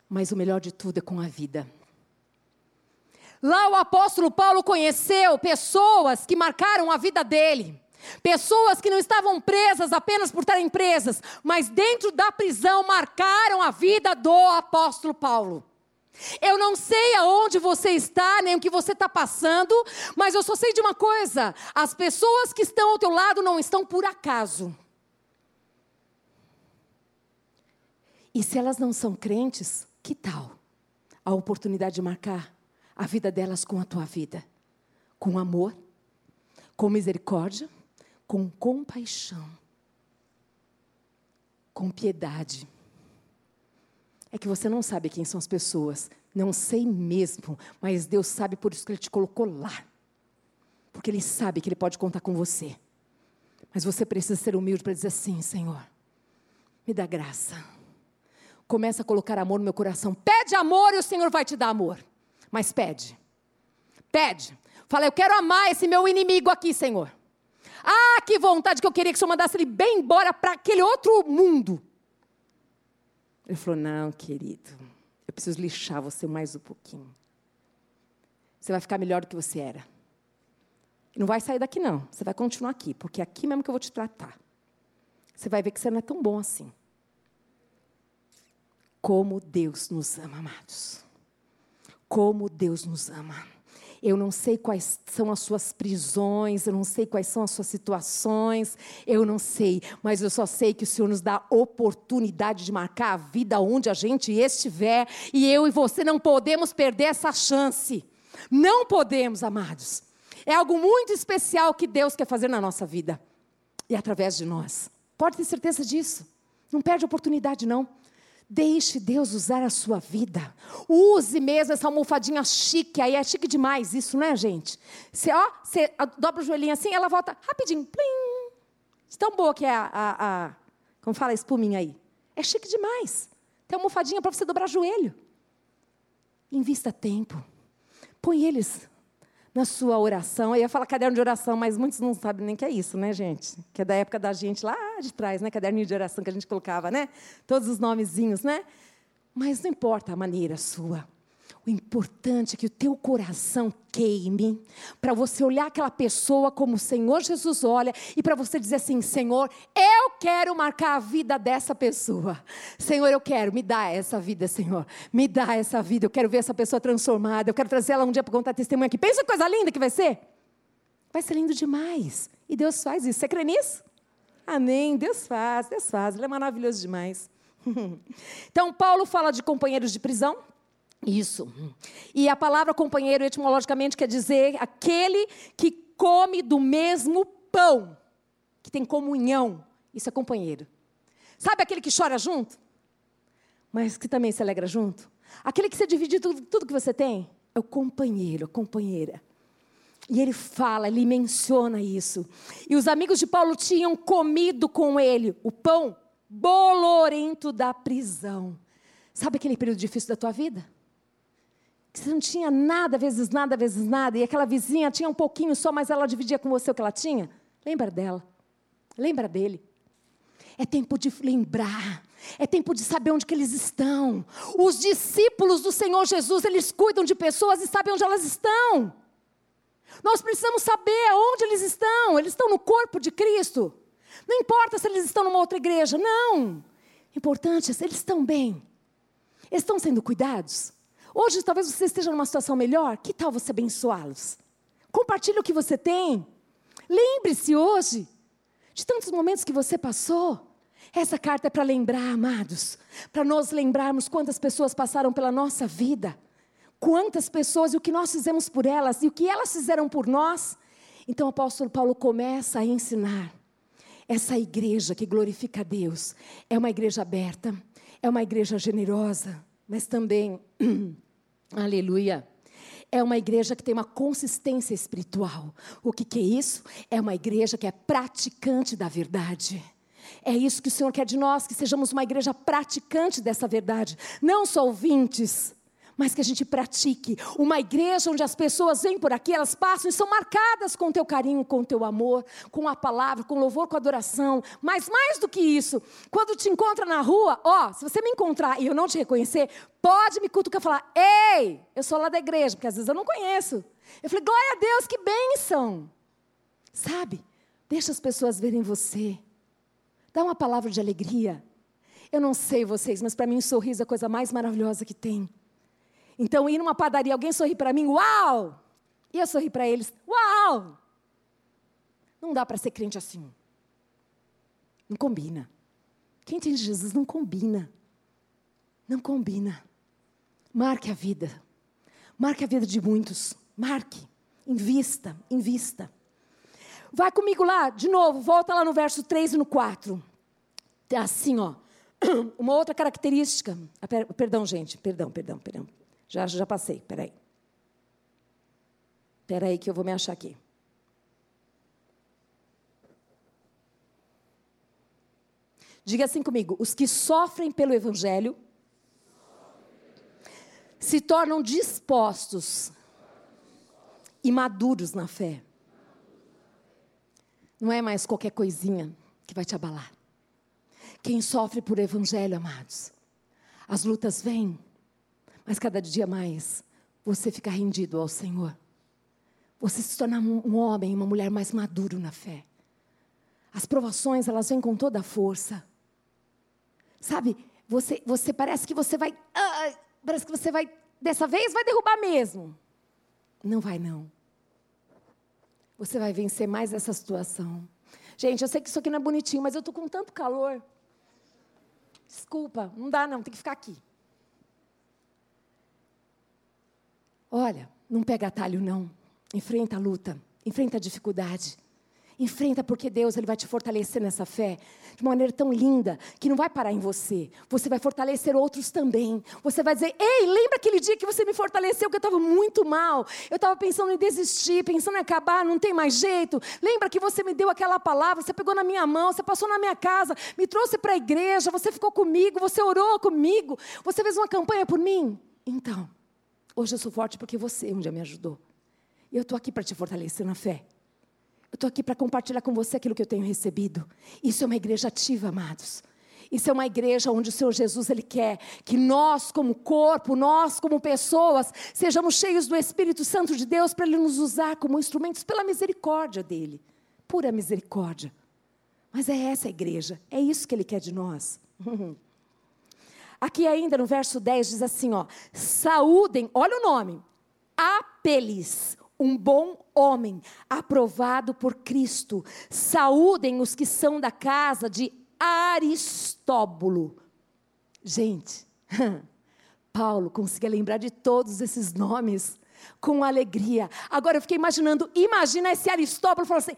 Mas o melhor de tudo é com a vida. Lá o apóstolo Paulo conheceu pessoas que marcaram a vida dele. Pessoas que não estavam presas apenas por estarem presas, mas dentro da prisão marcaram a vida do apóstolo Paulo. Eu não sei aonde você está, nem o que você está passando, mas eu só sei de uma coisa: as pessoas que estão ao teu lado não estão por acaso. E se elas não são crentes, que tal a oportunidade de marcar a vida delas com a tua vida? Com amor, com misericórdia com compaixão, com piedade. É que você não sabe quem são as pessoas. Não sei mesmo, mas Deus sabe por isso que Ele te colocou lá. Porque Ele sabe que Ele pode contar com você. Mas você precisa ser humilde para dizer assim: Senhor, me dá graça. Começa a colocar amor no meu coração. Pede amor e o Senhor vai te dar amor. Mas pede. Pede. Fala, eu quero amar esse meu inimigo aqui, Senhor. Ah, que vontade que eu queria que o senhor mandasse ele bem embora para aquele outro mundo. Ele falou: Não, querido, eu preciso lixar você mais um pouquinho. Você vai ficar melhor do que você era. Não vai sair daqui, não. Você vai continuar aqui, porque é aqui mesmo que eu vou te tratar. Você vai ver que você não é tão bom assim. Como Deus nos ama, amados. Como Deus nos ama. Eu não sei quais são as suas prisões, eu não sei quais são as suas situações, eu não sei, mas eu só sei que o Senhor nos dá oportunidade de marcar a vida onde a gente estiver, e eu e você não podemos perder essa chance. Não podemos, amados. É algo muito especial que Deus quer fazer na nossa vida e através de nós. Pode ter certeza disso. Não perde oportunidade, não. Deixe Deus usar a sua vida. Use mesmo essa almofadinha chique. Aí é chique demais isso, né, gente? Você, ó, você dobra o joelhinho assim, ela volta rapidinho. Plim. Tão boa que é a, a, a, Como fala a espuminha aí. É chique demais. Tem almofadinha para você dobrar joelho. Invista tempo. Põe eles na sua oração. Eu ia falar caderno de oração, mas muitos não sabem nem que é isso, né, gente? Que é da época da gente lá de trás, né? Caderninho de oração que a gente colocava, né? Todos os nomezinhos, né? Mas não importa a maneira sua. Importante é que o teu coração queime, para você olhar aquela pessoa como o Senhor Jesus olha e para você dizer assim: Senhor, eu quero marcar a vida dessa pessoa. Senhor, eu quero, me dá essa vida, Senhor. Me dá essa vida. Eu quero ver essa pessoa transformada. Eu quero trazer ela um dia para contar testemunho aqui. Pensa que coisa linda que vai ser. Vai ser lindo demais. E Deus faz isso. Você crê nisso? Amém. Deus faz, Deus faz. Ele é maravilhoso demais. então, Paulo fala de companheiros de prisão. Isso. E a palavra companheiro, etimologicamente, quer dizer aquele que come do mesmo pão, que tem comunhão. Isso é companheiro. Sabe aquele que chora junto? Mas que também se alegra junto? Aquele que você divide tudo, tudo que você tem? É o companheiro, a companheira. E ele fala, ele menciona isso. E os amigos de Paulo tinham comido com ele o pão bolorento da prisão. Sabe aquele período difícil da tua vida? Que você não tinha nada, vezes nada, vezes nada, e aquela vizinha tinha um pouquinho só, mas ela dividia com você o que ela tinha? Lembra dela. Lembra dele. É tempo de lembrar. É tempo de saber onde que eles estão. Os discípulos do Senhor Jesus, eles cuidam de pessoas e sabem onde elas estão. Nós precisamos saber aonde eles estão. Eles estão no corpo de Cristo. Não importa se eles estão numa outra igreja, não. Importante, eles estão bem. Eles estão sendo cuidados. Hoje talvez você esteja numa situação melhor, que tal você abençoá-los? Compartilhe o que você tem. Lembre-se hoje de tantos momentos que você passou. Essa carta é para lembrar, amados, para nós lembrarmos quantas pessoas passaram pela nossa vida, quantas pessoas e o que nós fizemos por elas e o que elas fizeram por nós. Então o apóstolo Paulo começa a ensinar. Essa igreja que glorifica a Deus é uma igreja aberta, é uma igreja generosa, mas também, aleluia, é uma igreja que tem uma consistência espiritual. O que, que é isso? É uma igreja que é praticante da verdade. É isso que o Senhor quer de nós, que sejamos uma igreja praticante dessa verdade, não só ouvintes mas que a gente pratique. Uma igreja onde as pessoas vêm por aqui, elas passam e são marcadas com o teu carinho, com o teu amor, com a palavra, com louvor, com adoração. Mas mais do que isso, quando te encontra na rua, ó, se você me encontrar e eu não te reconhecer, pode me cutucar e falar: Ei, eu sou lá da igreja, porque às vezes eu não conheço. Eu falei: Glória a Deus, que bênção. Sabe? Deixa as pessoas verem você. Dá uma palavra de alegria. Eu não sei vocês, mas para mim um sorriso é a coisa mais maravilhosa que tem. Então, ir numa padaria, alguém sorri para mim, uau! E eu sorri para eles, uau! Não dá para ser crente assim. Não combina. Quem tem Jesus não combina. Não combina. Marque a vida. Marque a vida de muitos. Marque. Invista, invista. Vai comigo lá, de novo, volta lá no verso 3 e no 4. Assim, ó. Uma outra característica. Ah, perdão, gente, perdão, perdão, perdão. Já, já passei, peraí. Peraí que eu vou me achar aqui. Diga assim comigo: os que sofrem pelo Evangelho se tornam dispostos e maduros na fé. Não é mais qualquer coisinha que vai te abalar. Quem sofre por Evangelho, amados, as lutas vêm, mas cada dia mais você fica rendido ao Senhor. Você se torna um homem, uma mulher mais maduro na fé. As provações, elas vêm com toda a força. Sabe, você, você parece que você vai. Ah, parece que você vai. Dessa vez vai derrubar mesmo. Não vai, não. Você vai vencer mais essa situação. Gente, eu sei que isso aqui não é bonitinho, mas eu estou com tanto calor. Desculpa, não dá não, tem que ficar aqui. Olha, não pega atalho, não. Enfrenta a luta, enfrenta a dificuldade. Enfrenta porque Deus ele vai te fortalecer nessa fé de uma maneira tão linda que não vai parar em você. Você vai fortalecer outros também. Você vai dizer: Ei, lembra aquele dia que você me fortaleceu que eu estava muito mal? Eu estava pensando em desistir, pensando em acabar, não tem mais jeito. Lembra que você me deu aquela palavra? Você pegou na minha mão, você passou na minha casa, me trouxe para a igreja, você ficou comigo, você orou comigo, você fez uma campanha por mim. Então, Hoje eu sou forte porque você um dia me ajudou. E eu estou aqui para te fortalecer na fé. Eu estou aqui para compartilhar com você aquilo que eu tenho recebido. Isso é uma igreja ativa, amados. Isso é uma igreja onde o Senhor Jesus ele quer que nós, como corpo, nós, como pessoas, sejamos cheios do Espírito Santo de Deus para Ele nos usar como instrumentos pela misericórdia dele. Pura misericórdia. Mas é essa a igreja, é isso que Ele quer de nós. Aqui ainda no verso 10 diz assim, ó: Saúdem, olha o nome. Apelis, um bom homem, aprovado por Cristo. Saúdem os que são da casa de Aristóbulo. Gente, Paulo conseguia lembrar de todos esses nomes com alegria. Agora eu fiquei imaginando, imagina esse Aristóbulo falando assim: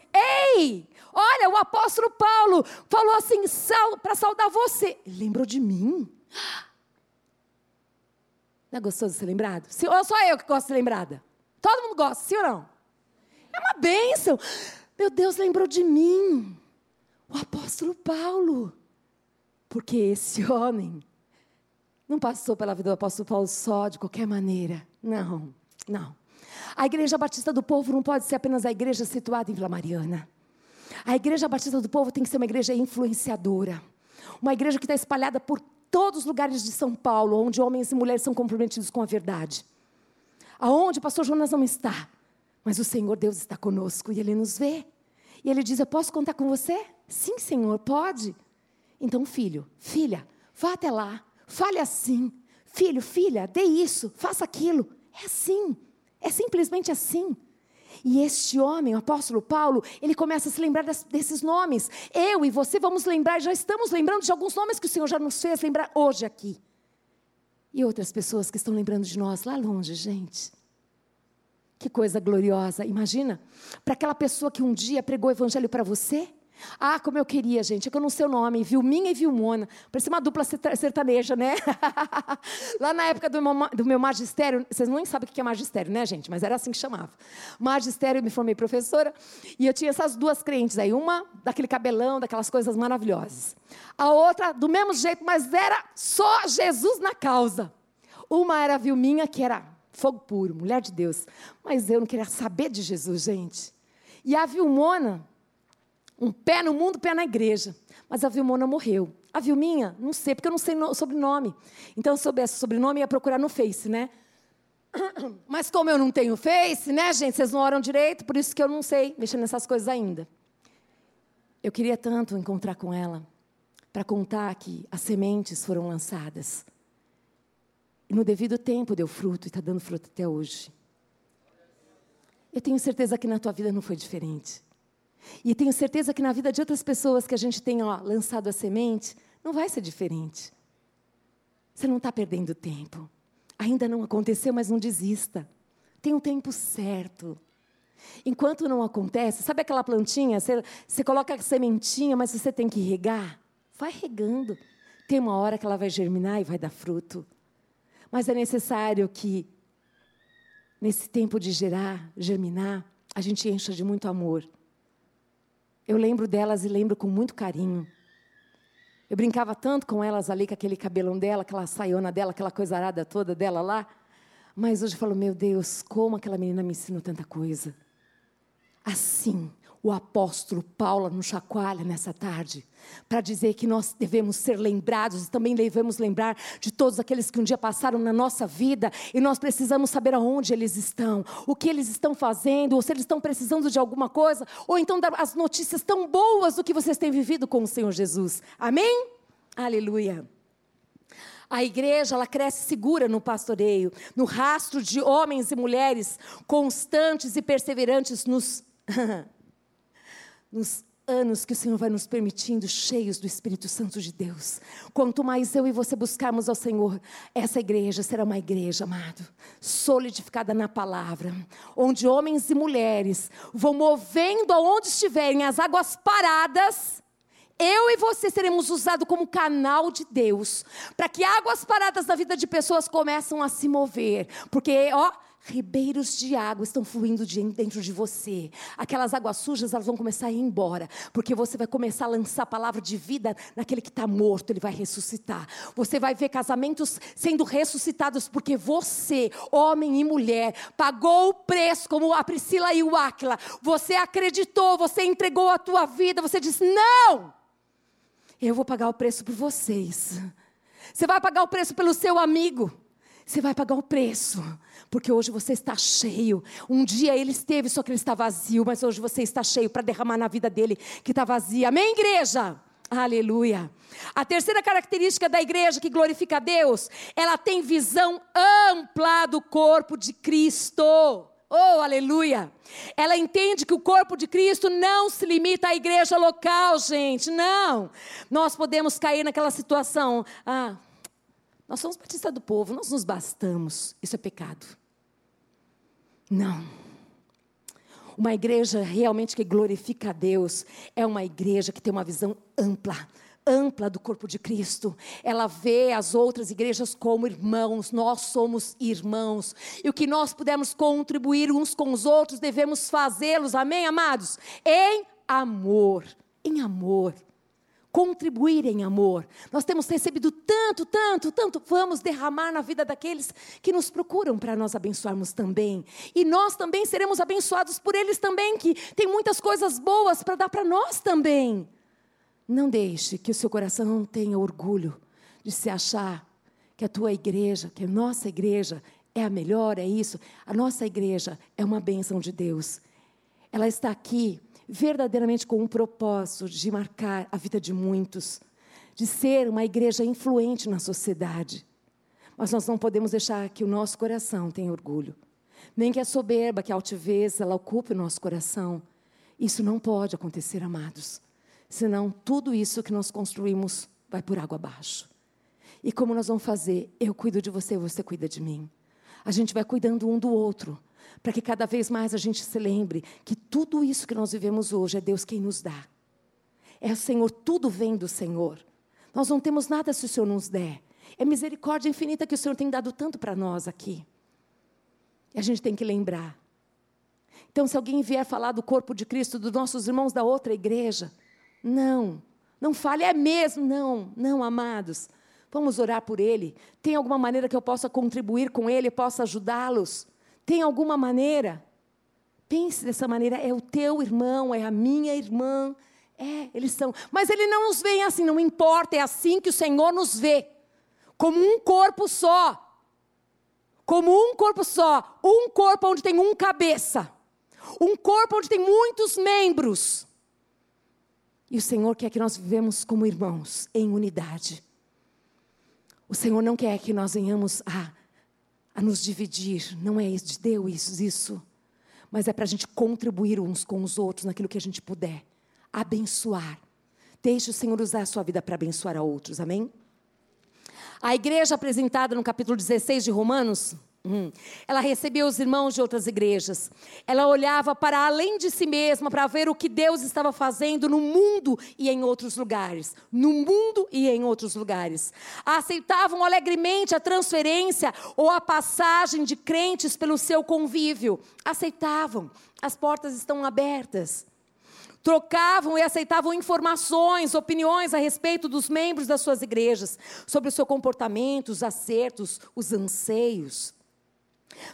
Ei, olha, o apóstolo Paulo falou assim para saudar você. Lembrou de mim. Não é gostoso ser lembrado? Ou só eu que gosto de ser lembrada? Todo mundo gosta, sim ou não? É uma bênção. Meu Deus lembrou de mim. O apóstolo Paulo. Porque esse homem não passou pela vida do apóstolo Paulo só de qualquer maneira. Não, não. A Igreja Batista do Povo não pode ser apenas a igreja situada em Vila Mariana. A Igreja Batista do Povo tem que ser uma igreja influenciadora. Uma igreja que está espalhada por todos os lugares de São Paulo, onde homens e mulheres são comprometidos com a verdade. Aonde o pastor Jonas não está, mas o Senhor Deus está conosco e ele nos vê. E ele diz: Eu posso contar com você? Sim, Senhor, pode. Então, filho, filha, vá até lá, fale assim. Filho, filha, dê isso, faça aquilo. É assim, é simplesmente assim. E este homem, o apóstolo Paulo, ele começa a se lembrar desses nomes. Eu e você vamos lembrar, já estamos lembrando de alguns nomes que o Senhor já nos fez lembrar hoje aqui. E outras pessoas que estão lembrando de nós lá longe, gente. Que coisa gloriosa. Imagina, para aquela pessoa que um dia pregou o evangelho para você, Ah, como eu queria, gente. É que eu não sei o nome. Vilminha e Vilmona. Parecia uma dupla sertaneja, né? Lá na época do meu, do meu magistério, vocês nem sabem o que é magistério, né, gente? Mas era assim que chamava. Magistério, eu me formei professora. E eu tinha essas duas crentes aí. Uma daquele cabelão, daquelas coisas maravilhosas. A outra, do mesmo jeito, mas era só Jesus na causa. Uma era a Vilminha, que era fogo puro, mulher de Deus. Mas eu não queria saber de Jesus, gente. E a Vilmona um pé no mundo, pé na igreja. Mas a Vilmona morreu. A Vilminha, não sei, porque eu não sei o sobrenome. Então, se eu soubesse o sobrenome, ia procurar no Face, né? Mas como eu não tenho Face, né, gente? Vocês não oram direito, por isso que eu não sei mexer nessas coisas ainda. Eu queria tanto encontrar com ela para contar que as sementes foram lançadas. E no devido tempo deu fruto e está dando fruto até hoje. Eu tenho certeza que na tua vida não foi diferente. E tenho certeza que na vida de outras pessoas que a gente tem ó, lançado a semente, não vai ser diferente. Você não está perdendo tempo. Ainda não aconteceu, mas não desista. Tem um tempo certo. Enquanto não acontece, sabe aquela plantinha? Você, você coloca a sementinha, mas você tem que regar. Vai regando. Tem uma hora que ela vai germinar e vai dar fruto. Mas é necessário que, nesse tempo de gerar, germinar, a gente encha de muito amor. Eu lembro delas e lembro com muito carinho. Eu brincava tanto com elas ali, com aquele cabelão dela, aquela saiona dela, aquela coisa arada toda dela lá. Mas hoje eu falo, meu Deus, como aquela menina me ensinou tanta coisa. Assim, o apóstolo Paulo nos chacoalha nessa tarde, para dizer que nós devemos ser lembrados e também devemos lembrar de todos aqueles que um dia passaram na nossa vida e nós precisamos saber aonde eles estão, o que eles estão fazendo, ou se eles estão precisando de alguma coisa, ou então as notícias tão boas do que vocês têm vivido com o Senhor Jesus. Amém? Aleluia. A igreja, ela cresce segura no pastoreio, no rastro de homens e mulheres constantes e perseverantes nos nos anos que o Senhor vai nos permitindo, cheios do Espírito Santo de Deus. Quanto mais eu e você buscarmos ao Senhor, essa igreja será uma igreja, amado, solidificada na palavra, onde homens e mulheres vão movendo aonde estiverem as águas paradas. Eu e você seremos usados como canal de Deus, para que águas paradas na vida de pessoas começam a se mover, porque, ó, Ribeiros de água estão fluindo dentro de você. Aquelas águas sujas, elas vão começar a ir embora. Porque você vai começar a lançar a palavra de vida naquele que está morto, ele vai ressuscitar. Você vai ver casamentos sendo ressuscitados, porque você, homem e mulher, pagou o preço, como a Priscila e o Áquila. Você acreditou, você entregou a tua vida, você disse: Não! Eu vou pagar o preço por vocês. Você vai pagar o preço pelo seu amigo. Você vai pagar o preço, porque hoje você está cheio. Um dia ele esteve, só que ele está vazio, mas hoje você está cheio para derramar na vida dele que está vazia. Amém, igreja? Aleluia. A terceira característica da igreja que glorifica a Deus, ela tem visão ampla do corpo de Cristo. Oh, aleluia! Ela entende que o corpo de Cristo não se limita à igreja local, gente, não. Nós podemos cair naquela situação. Ah, nós somos batista do povo, nós nos bastamos. Isso é pecado. Não. Uma igreja realmente que glorifica a Deus é uma igreja que tem uma visão ampla, ampla do corpo de Cristo. Ela vê as outras igrejas como irmãos, nós somos irmãos. E o que nós pudermos contribuir uns com os outros, devemos fazê-los, amém, amados? Em amor. Em amor contribuir em amor. Nós temos recebido tanto, tanto, tanto, vamos derramar na vida daqueles que nos procuram para nós abençoarmos também. E nós também seremos abençoados por eles também, que tem muitas coisas boas para dar para nós também. Não deixe que o seu coração tenha orgulho de se achar que a tua igreja, que a nossa igreja é a melhor, é isso. A nossa igreja é uma bênção de Deus. Ela está aqui verdadeiramente com um propósito de marcar a vida de muitos, de ser uma igreja influente na sociedade. Mas nós não podemos deixar que o nosso coração tenha orgulho, nem que a soberba, que a altivez, ela ocupe o nosso coração. Isso não pode acontecer, amados. Senão tudo isso que nós construímos vai por água abaixo. E como nós vamos fazer? Eu cuido de você, você cuida de mim. A gente vai cuidando um do outro para que cada vez mais a gente se lembre que tudo isso que nós vivemos hoje é Deus quem nos dá. É o Senhor, tudo vem do Senhor. Nós não temos nada se o Senhor nos der. É misericórdia infinita que o Senhor tem dado tanto para nós aqui. E a gente tem que lembrar. Então, se alguém vier falar do corpo de Cristo, dos nossos irmãos da outra igreja, não, não fale, é mesmo, não, não, amados. Vamos orar por ele. Tem alguma maneira que eu possa contribuir com ele, possa ajudá-los? Tem alguma maneira? Pense dessa maneira, é o teu irmão, é a minha irmã. É, eles são. Mas ele não nos vê assim, não importa, é assim que o Senhor nos vê. Como um corpo só. Como um corpo só. Um corpo onde tem um cabeça. Um corpo onde tem muitos membros. E o Senhor quer que nós vivemos como irmãos, em unidade. O Senhor não quer que nós venhamos a, a nos dividir. Não é de Deus isso. Mas é para a gente contribuir uns com os outros naquilo que a gente puder. Abençoar. Deixe o Senhor usar a sua vida para abençoar a outros. Amém? A igreja apresentada no capítulo 16 de Romanos, hum, ela recebia os irmãos de outras igrejas. Ela olhava para além de si mesma para ver o que Deus estava fazendo no mundo e em outros lugares. No mundo e em outros lugares. Aceitavam alegremente a transferência ou a passagem de crentes pelo seu convívio. Aceitavam. As portas estão abertas trocavam e aceitavam informações, opiniões a respeito dos membros das suas igrejas, sobre o seu comportamento, os acertos, os anseios.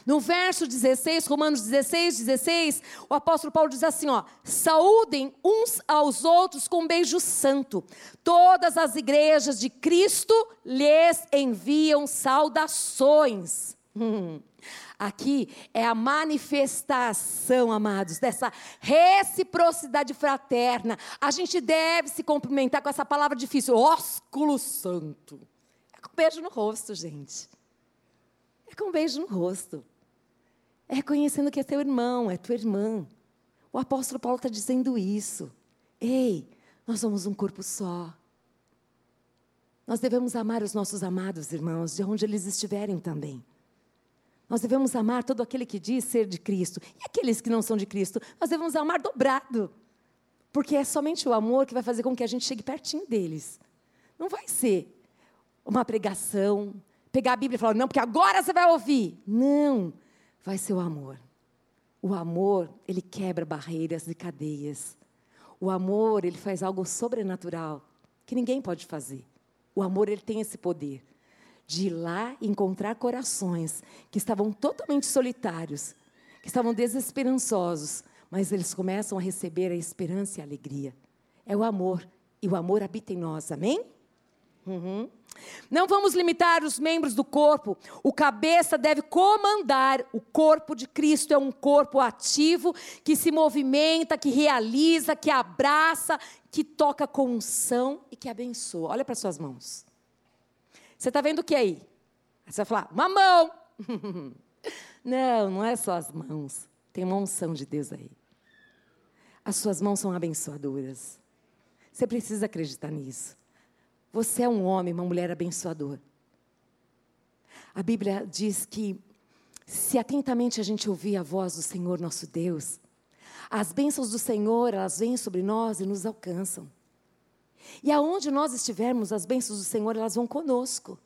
No verso 16, Romanos 16, 16, o apóstolo Paulo diz assim: ó, saúdem uns aos outros com um beijo santo. Todas as igrejas de Cristo lhes enviam saudações. Hum. Aqui é a manifestação, amados, dessa reciprocidade fraterna. A gente deve se cumprimentar com essa palavra difícil, ósculo santo. É com um beijo no rosto, gente. É com um beijo no rosto. É reconhecendo que é teu irmão, é tua irmã. O apóstolo Paulo está dizendo isso. Ei, nós somos um corpo só. Nós devemos amar os nossos amados irmãos, de onde eles estiverem também. Nós devemos amar todo aquele que diz ser de Cristo. E aqueles que não são de Cristo, nós devemos amar dobrado. Porque é somente o amor que vai fazer com que a gente chegue pertinho deles. Não vai ser uma pregação, pegar a Bíblia e falar, não, porque agora você vai ouvir. Não, vai ser o amor. O amor, ele quebra barreiras e cadeias. O amor, ele faz algo sobrenatural que ninguém pode fazer. O amor, ele tem esse poder de ir lá encontrar corações que estavam totalmente solitários, que estavam desesperançosos, mas eles começam a receber a esperança e a alegria. É o amor, e o amor habita em nós, amém? Uhum. Não vamos limitar os membros do corpo. O cabeça deve comandar. O corpo de Cristo é um corpo ativo que se movimenta, que realiza, que abraça, que toca com unção e que abençoa. Olha para suas mãos. Você está vendo o que aí? Aí você vai falar, uma mão. não, não é só as mãos. Tem uma unção de Deus aí. As suas mãos são abençoadoras. Você precisa acreditar nisso. Você é um homem, uma mulher abençoador. A Bíblia diz que se atentamente a gente ouvir a voz do Senhor nosso Deus, as bênçãos do Senhor, elas vêm sobre nós e nos alcançam. E aonde nós estivermos, as bênçãos do Senhor, elas vão conosco.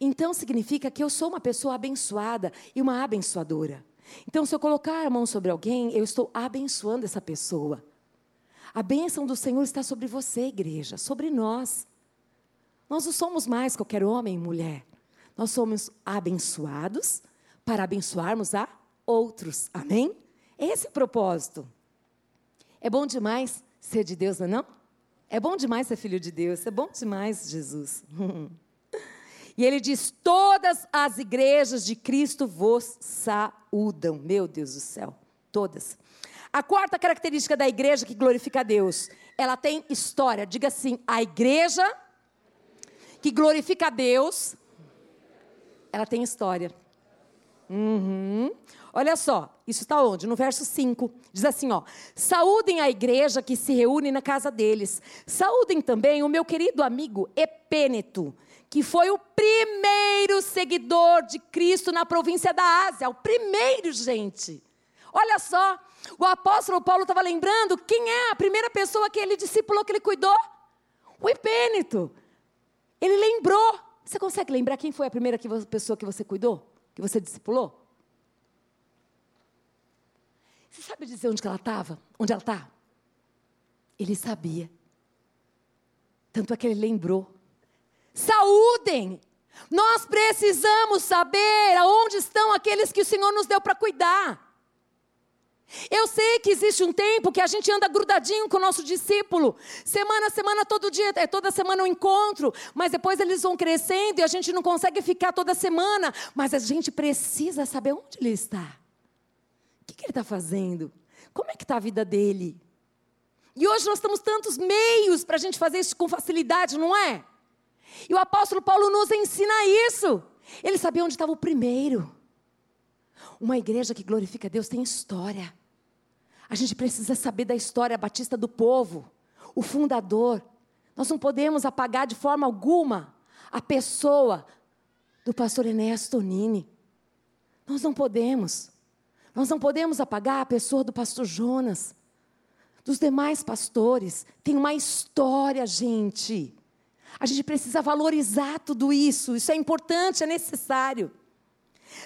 Então significa que eu sou uma pessoa abençoada e uma abençoadora. Então, se eu colocar a mão sobre alguém, eu estou abençoando essa pessoa. A bênção do Senhor está sobre você, igreja, sobre nós. Nós não somos mais qualquer homem e mulher. Nós somos abençoados para abençoarmos a outros. Amém? Esse é o propósito. É bom demais ser de Deus, não é? É bom demais ser filho de Deus, é bom demais, Jesus. e ele diz: Todas as igrejas de Cristo vos saúdam. Meu Deus do céu, todas. A quarta característica da igreja que glorifica a Deus, ela tem história. Diga assim: a igreja que glorifica a Deus, ela tem história. Uhum. Olha só, isso está onde? No verso 5. Diz assim, ó: Saúdem a igreja que se reúne na casa deles. Saúdem também o meu querido amigo Epêneto, que foi o primeiro seguidor de Cristo na província da Ásia, o primeiro, gente. Olha só, o apóstolo Paulo estava lembrando quem é a primeira pessoa que ele discipulou, que ele cuidou? O Epêneto. Ele lembrou. Você consegue lembrar quem foi a primeira pessoa que você cuidou? Que você discipulou? Você sabe dizer onde ela estava? Onde ela está? Ele sabia. Tanto é que ele lembrou. Saúdem! Nós precisamos saber aonde estão aqueles que o Senhor nos deu para cuidar. Eu sei que existe um tempo que a gente anda grudadinho com o nosso discípulo. Semana a semana, todo dia, é toda semana um encontro. Mas depois eles vão crescendo e a gente não consegue ficar toda semana. Mas a gente precisa saber onde ele está. O que, que ele está fazendo? Como é que está a vida dele? E hoje nós temos tantos meios para a gente fazer isso com facilidade, não é? E o apóstolo Paulo nos ensina isso. Ele sabia onde estava o primeiro. Uma igreja que glorifica a Deus tem história. A gente precisa saber da história batista do povo, o fundador. Nós não podemos apagar de forma alguma a pessoa do pastor Enéas Tonini. Nós não podemos. Nós não podemos apagar a pessoa do pastor Jonas, dos demais pastores. Tem uma história, gente. A gente precisa valorizar tudo isso. Isso é importante, é necessário.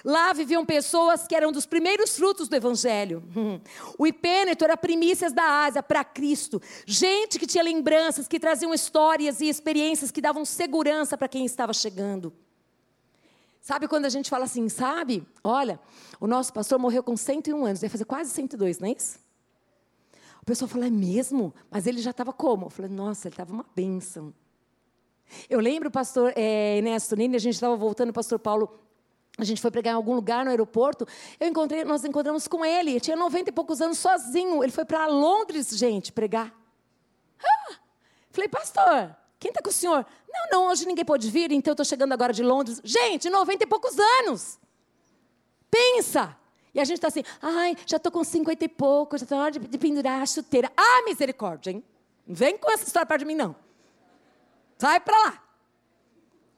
Lá viviam pessoas que eram dos primeiros frutos do Evangelho. O Hipêneto era primícias da Ásia para Cristo. Gente que tinha lembranças, que traziam histórias e experiências que davam segurança para quem estava chegando. Sabe quando a gente fala assim, sabe? Olha, o nosso pastor morreu com 101 anos, vai fazer quase 102, não é isso? O pessoal fala, é mesmo? Mas ele já estava como? Eu falei, nossa, ele estava uma bênção. Eu lembro o pastor é, Ernesto Nini, a gente estava voltando, o pastor Paulo a gente foi pregar em algum lugar no aeroporto. Eu encontrei, nós encontramos com ele. Ele tinha 90 e poucos anos sozinho. Ele foi para Londres, gente, pregar. Ah! Falei, pastor, quem está com o senhor? Não, não, hoje ninguém pode vir, então eu estou chegando agora de Londres. Gente, 90 e poucos anos. Pensa. E a gente está assim, ai, já estou com 50 e pouco, já está na hora de, de pendurar a chuteira. Ah, misericórdia, hein? Não vem com essa história perto de mim, não. Sai para lá.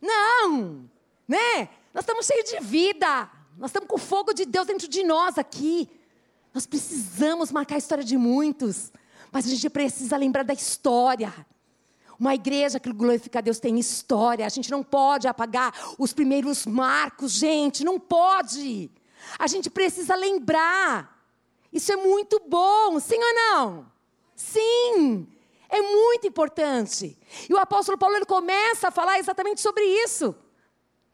Não, né? Nós estamos cheios de vida. Nós estamos com o fogo de Deus dentro de nós aqui. Nós precisamos marcar a história de muitos. Mas a gente precisa lembrar da história. Uma igreja que glorifica a Deus tem história. A gente não pode apagar os primeiros marcos, gente. Não pode. A gente precisa lembrar. Isso é muito bom, sim ou não? Sim. É muito importante. E o apóstolo Paulo ele começa a falar exatamente sobre isso.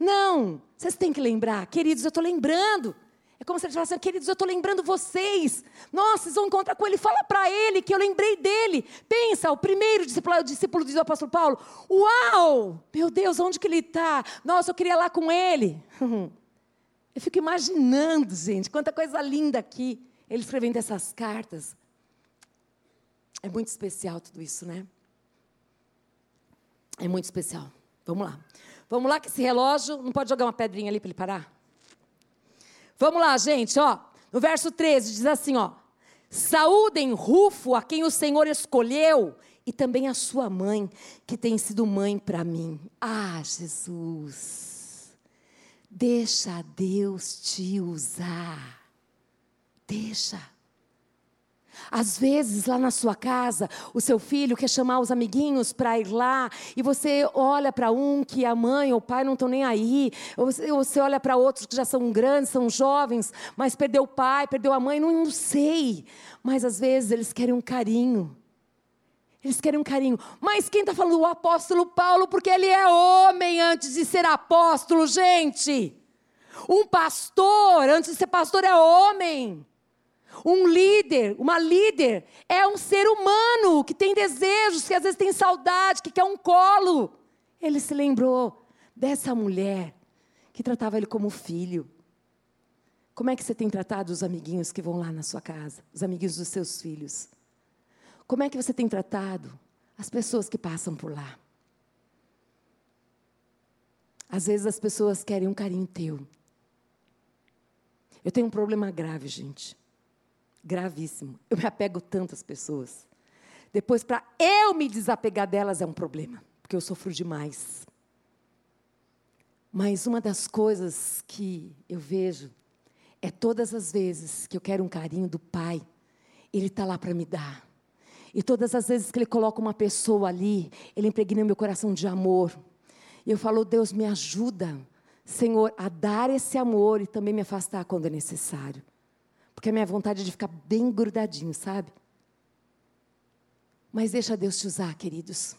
Não, vocês têm que lembrar, queridos, eu estou lembrando. É como se ele falasse, queridos, eu estou lembrando vocês. Nossa, vocês vão encontrar com ele. Fala para ele que eu lembrei dele. Pensa, o primeiro discípulo, o discípulo do apóstolo Paulo. Uau! Meu Deus, onde que ele está? Nossa, eu queria ir lá com ele. Eu fico imaginando, gente, quanta coisa linda aqui. Ele escrevendo essas cartas. É muito especial tudo isso, né? É muito especial. Vamos lá. Vamos lá, que esse relógio não pode jogar uma pedrinha ali para ele parar? Vamos lá, gente, ó. No verso 13 diz assim, ó: Saúdem Rufo, a quem o Senhor escolheu, e também a sua mãe, que tem sido mãe para mim. Ah, Jesus. Deixa Deus te usar. Deixa. Às vezes, lá na sua casa, o seu filho quer chamar os amiguinhos para ir lá, e você olha para um que a mãe ou o pai não estão nem aí, ou você, olha para outros que já são grandes, são jovens, mas perdeu o pai, perdeu a mãe, não, não sei. Mas às vezes eles querem um carinho. Eles querem um carinho. Mas quem está falando? O apóstolo Paulo, porque ele é homem antes de ser apóstolo, gente. Um pastor, antes de ser pastor, é homem. Um líder, uma líder, é um ser humano que tem desejos, que às vezes tem saudade, que quer um colo. Ele se lembrou dessa mulher que tratava ele como filho. Como é que você tem tratado os amiguinhos que vão lá na sua casa, os amiguinhos dos seus filhos? Como é que você tem tratado as pessoas que passam por lá? Às vezes as pessoas querem um carinho teu. Eu tenho um problema grave, gente gravíssimo. Eu me apego tanto às pessoas. Depois, para eu me desapegar delas é um problema, porque eu sofro demais. Mas uma das coisas que eu vejo é todas as vezes que eu quero um carinho do Pai, Ele está lá para me dar. E todas as vezes que Ele coloca uma pessoa ali, Ele impregna meu coração de amor. E eu falo, Deus, me ajuda, Senhor, a dar esse amor e também me afastar quando é necessário. Porque a minha vontade é de ficar bem grudadinho, sabe? Mas deixa Deus te usar, queridos.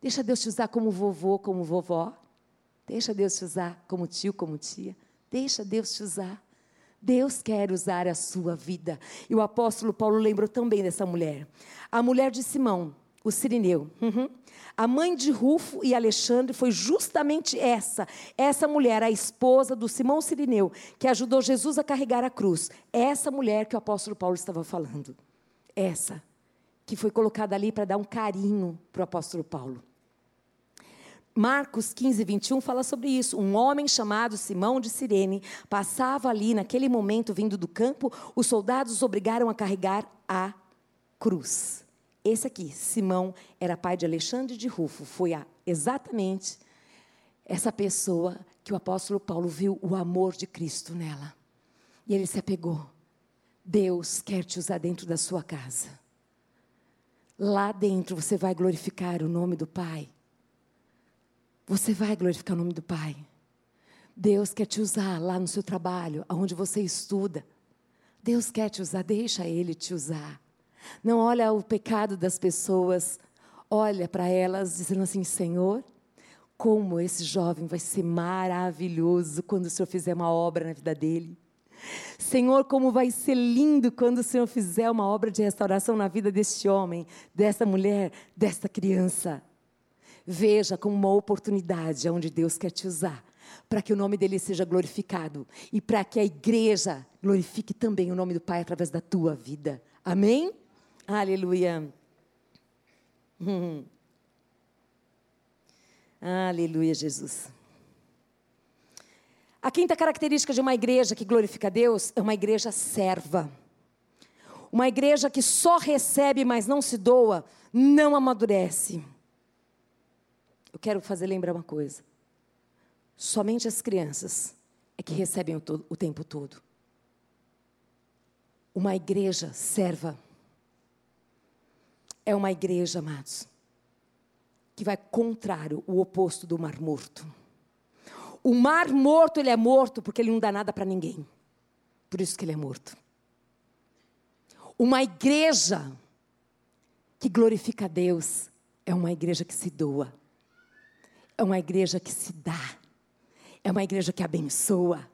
Deixa Deus te usar como vovô, como vovó. Deixa Deus te usar como tio, como tia. Deixa Deus te usar. Deus quer usar a sua vida. E o apóstolo Paulo lembrou também dessa mulher. A mulher de Simão, o Sirineu. Uhum. A mãe de Rufo e Alexandre foi justamente essa, essa mulher, a esposa do Simão Sirineu, que ajudou Jesus a carregar a cruz. Essa mulher que o apóstolo Paulo estava falando. Essa que foi colocada ali para dar um carinho para o apóstolo Paulo. Marcos 15, 21 fala sobre isso. Um homem chamado Simão de Cirene passava ali naquele momento vindo do campo, os soldados obrigaram a carregar a cruz. Esse aqui, Simão, era pai de Alexandre de Rufo. Foi a, exatamente essa pessoa que o apóstolo Paulo viu o amor de Cristo nela. E ele se apegou. Deus quer te usar dentro da sua casa. Lá dentro você vai glorificar o nome do Pai. Você vai glorificar o nome do Pai. Deus quer te usar lá no seu trabalho, aonde você estuda. Deus quer te usar, deixa Ele te usar. Não olha o pecado das pessoas, olha para elas dizendo assim: Senhor, como esse jovem vai ser maravilhoso quando o Senhor fizer uma obra na vida dele. Senhor, como vai ser lindo quando o Senhor fizer uma obra de restauração na vida deste homem, dessa mulher, desta criança. Veja como uma oportunidade onde Deus quer te usar, para que o nome dele seja glorificado e para que a igreja glorifique também o nome do Pai através da tua vida. Amém? Aleluia. Aleluia, Jesus. A quinta característica de uma igreja que glorifica a Deus é uma igreja serva. Uma igreja que só recebe, mas não se doa, não amadurece. Eu quero fazer lembrar uma coisa. Somente as crianças é que recebem o, todo, o tempo todo. Uma igreja serva é uma igreja, amados, que vai contrário o oposto do mar morto. O mar morto, ele é morto porque ele não dá nada para ninguém. Por isso que ele é morto. Uma igreja que glorifica a Deus é uma igreja que se doa. É uma igreja que se dá. É uma igreja que abençoa.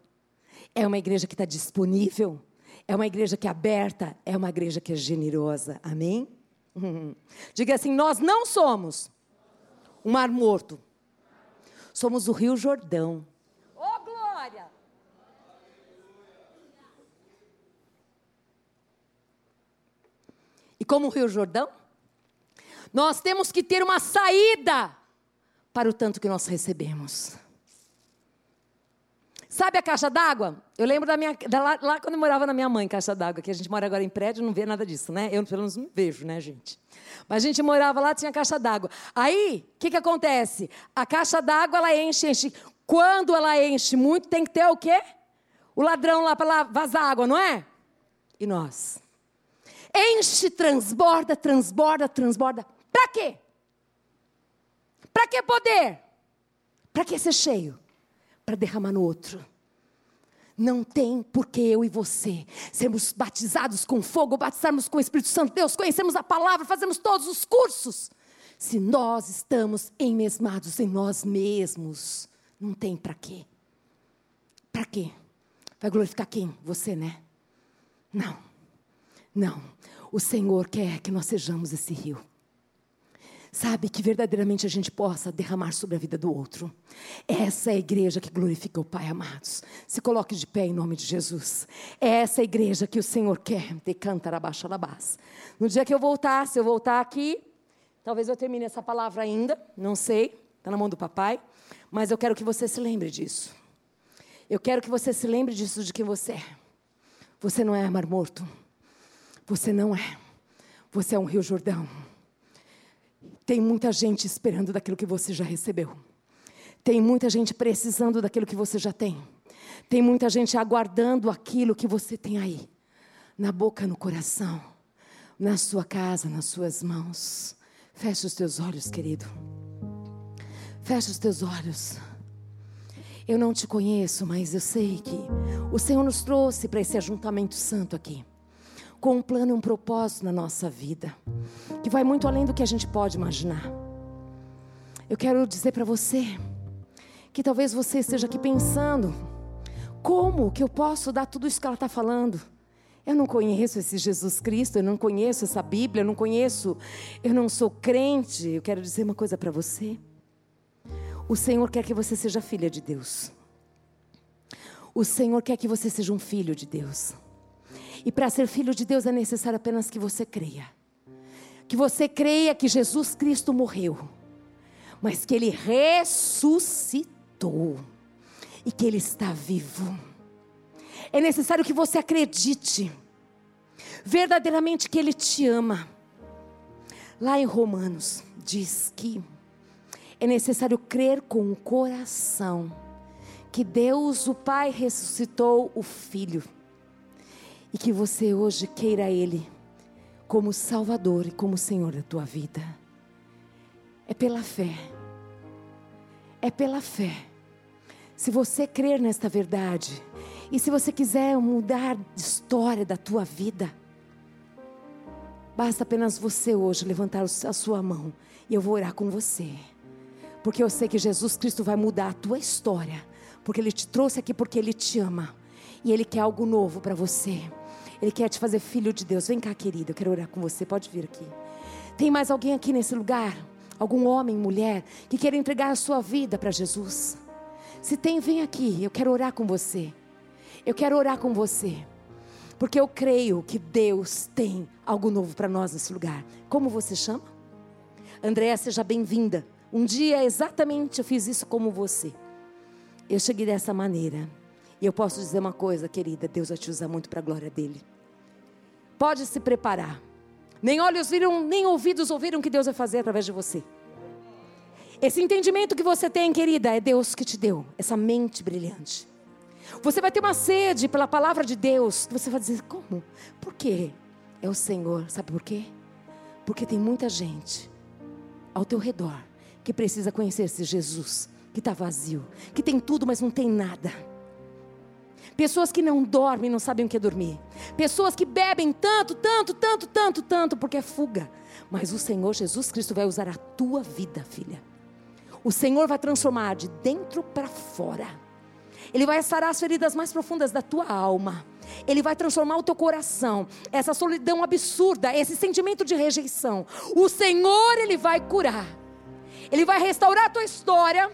É uma igreja que está disponível. É uma igreja que é aberta. É uma igreja que é generosa. Amém? Diga assim: nós não somos um mar morto. Somos o Rio Jordão. Oh, glória! E como o Rio Jordão, nós temos que ter uma saída para o tanto que nós recebemos. Sabe a caixa d'água? Eu lembro da minha. Da lá, lá, quando eu morava na minha mãe, caixa d'água, que a gente mora agora em prédio, não vê nada disso, né? Eu, pelo menos, não vejo, né, gente? Mas a gente morava lá, tinha caixa d'água. Aí, o que, que acontece? A caixa d'água, ela enche, enche. Quando ela enche muito, tem que ter o quê? O ladrão lá para vazar água, não é? E nós? Enche, transborda, transborda, transborda. Para quê? Para que poder? Para que ser cheio? Para derramar no outro. Não tem porque eu e você sermos batizados com fogo, batizarmos com o Espírito Santo, Deus, conhecemos a palavra, fazemos todos os cursos. Se nós estamos enmesmados em nós mesmos, não tem para quê. Para quê? Vai glorificar quem? Você, né? Não. Não. O Senhor quer que nós sejamos esse rio. Sabe, que verdadeiramente a gente possa derramar sobre a vida do outro. Essa é a igreja que glorifica o Pai, amados. Se coloque de pé em nome de Jesus. Essa é a igreja que o Senhor quer. Abaixo base. No dia que eu voltar, se eu voltar aqui, talvez eu termine essa palavra ainda, não sei, está na mão do papai. Mas eu quero que você se lembre disso. Eu quero que você se lembre disso de quem você é. Você não é mar morto. Você não é. Você é um rio Jordão. Tem muita gente esperando daquilo que você já recebeu. Tem muita gente precisando daquilo que você já tem. Tem muita gente aguardando aquilo que você tem aí, na boca, no coração, na sua casa, nas suas mãos. Feche os teus olhos, querido. Feche os teus olhos. Eu não te conheço, mas eu sei que o Senhor nos trouxe para esse ajuntamento santo aqui, com um plano e um propósito na nossa vida, que vai muito além do que a gente pode imaginar. Eu quero dizer para você que talvez você esteja aqui pensando: como que eu posso dar tudo isso que ela está falando? Eu não conheço esse Jesus Cristo, eu não conheço essa Bíblia, eu não conheço, eu não sou crente. Eu quero dizer uma coisa para você. O Senhor quer que você seja filha de Deus. O Senhor quer que você seja um filho de Deus. E para ser filho de Deus é necessário apenas que você creia. Que você creia que Jesus Cristo morreu, mas que ele ressuscitou e que ele está vivo. É necessário que você acredite verdadeiramente que ele te ama. Lá em Romanos diz que é necessário crer com o coração que Deus, o Pai, ressuscitou o Filho e que você hoje queira Ele como Salvador e como Senhor da tua vida. É pela fé. É pela fé. Se você crer nesta verdade e se você quiser mudar a história da tua vida, basta apenas você hoje levantar a sua mão e eu vou orar com você. Porque eu sei que Jesus Cristo vai mudar a tua história. Porque Ele te trouxe aqui porque Ele te ama. E Ele quer algo novo para você. Ele quer te fazer filho de Deus. Vem cá, querida, eu quero orar com você. Pode vir aqui. Tem mais alguém aqui nesse lugar? Algum homem, mulher, que queira entregar a sua vida para Jesus? Se tem, vem aqui. Eu quero orar com você. Eu quero orar com você. Porque eu creio que Deus tem algo novo para nós nesse lugar. Como você chama? Andréa, seja bem-vinda. Um dia exatamente eu fiz isso como você. Eu cheguei dessa maneira. E eu posso dizer uma coisa, querida: Deus vai te usar muito para a glória dele. Pode se preparar. Nem olhos viram, nem ouvidos ouviram o que Deus vai fazer através de você. Esse entendimento que você tem, querida, é Deus que te deu, essa mente brilhante. Você vai ter uma sede pela palavra de Deus. Você vai dizer: como? Por quê? É o Senhor. Sabe por quê? Porque tem muita gente ao teu redor que precisa conhecer esse Jesus que está vazio, que tem tudo, mas não tem nada. Pessoas que não dormem, não sabem o que é dormir. Pessoas que bebem tanto, tanto, tanto, tanto, tanto, porque é fuga. Mas o Senhor Jesus Cristo vai usar a tua vida, filha. O Senhor vai transformar de dentro para fora. Ele vai sarar as feridas mais profundas da tua alma. Ele vai transformar o teu coração. Essa solidão absurda, esse sentimento de rejeição. O Senhor, Ele vai curar. Ele vai restaurar a tua história.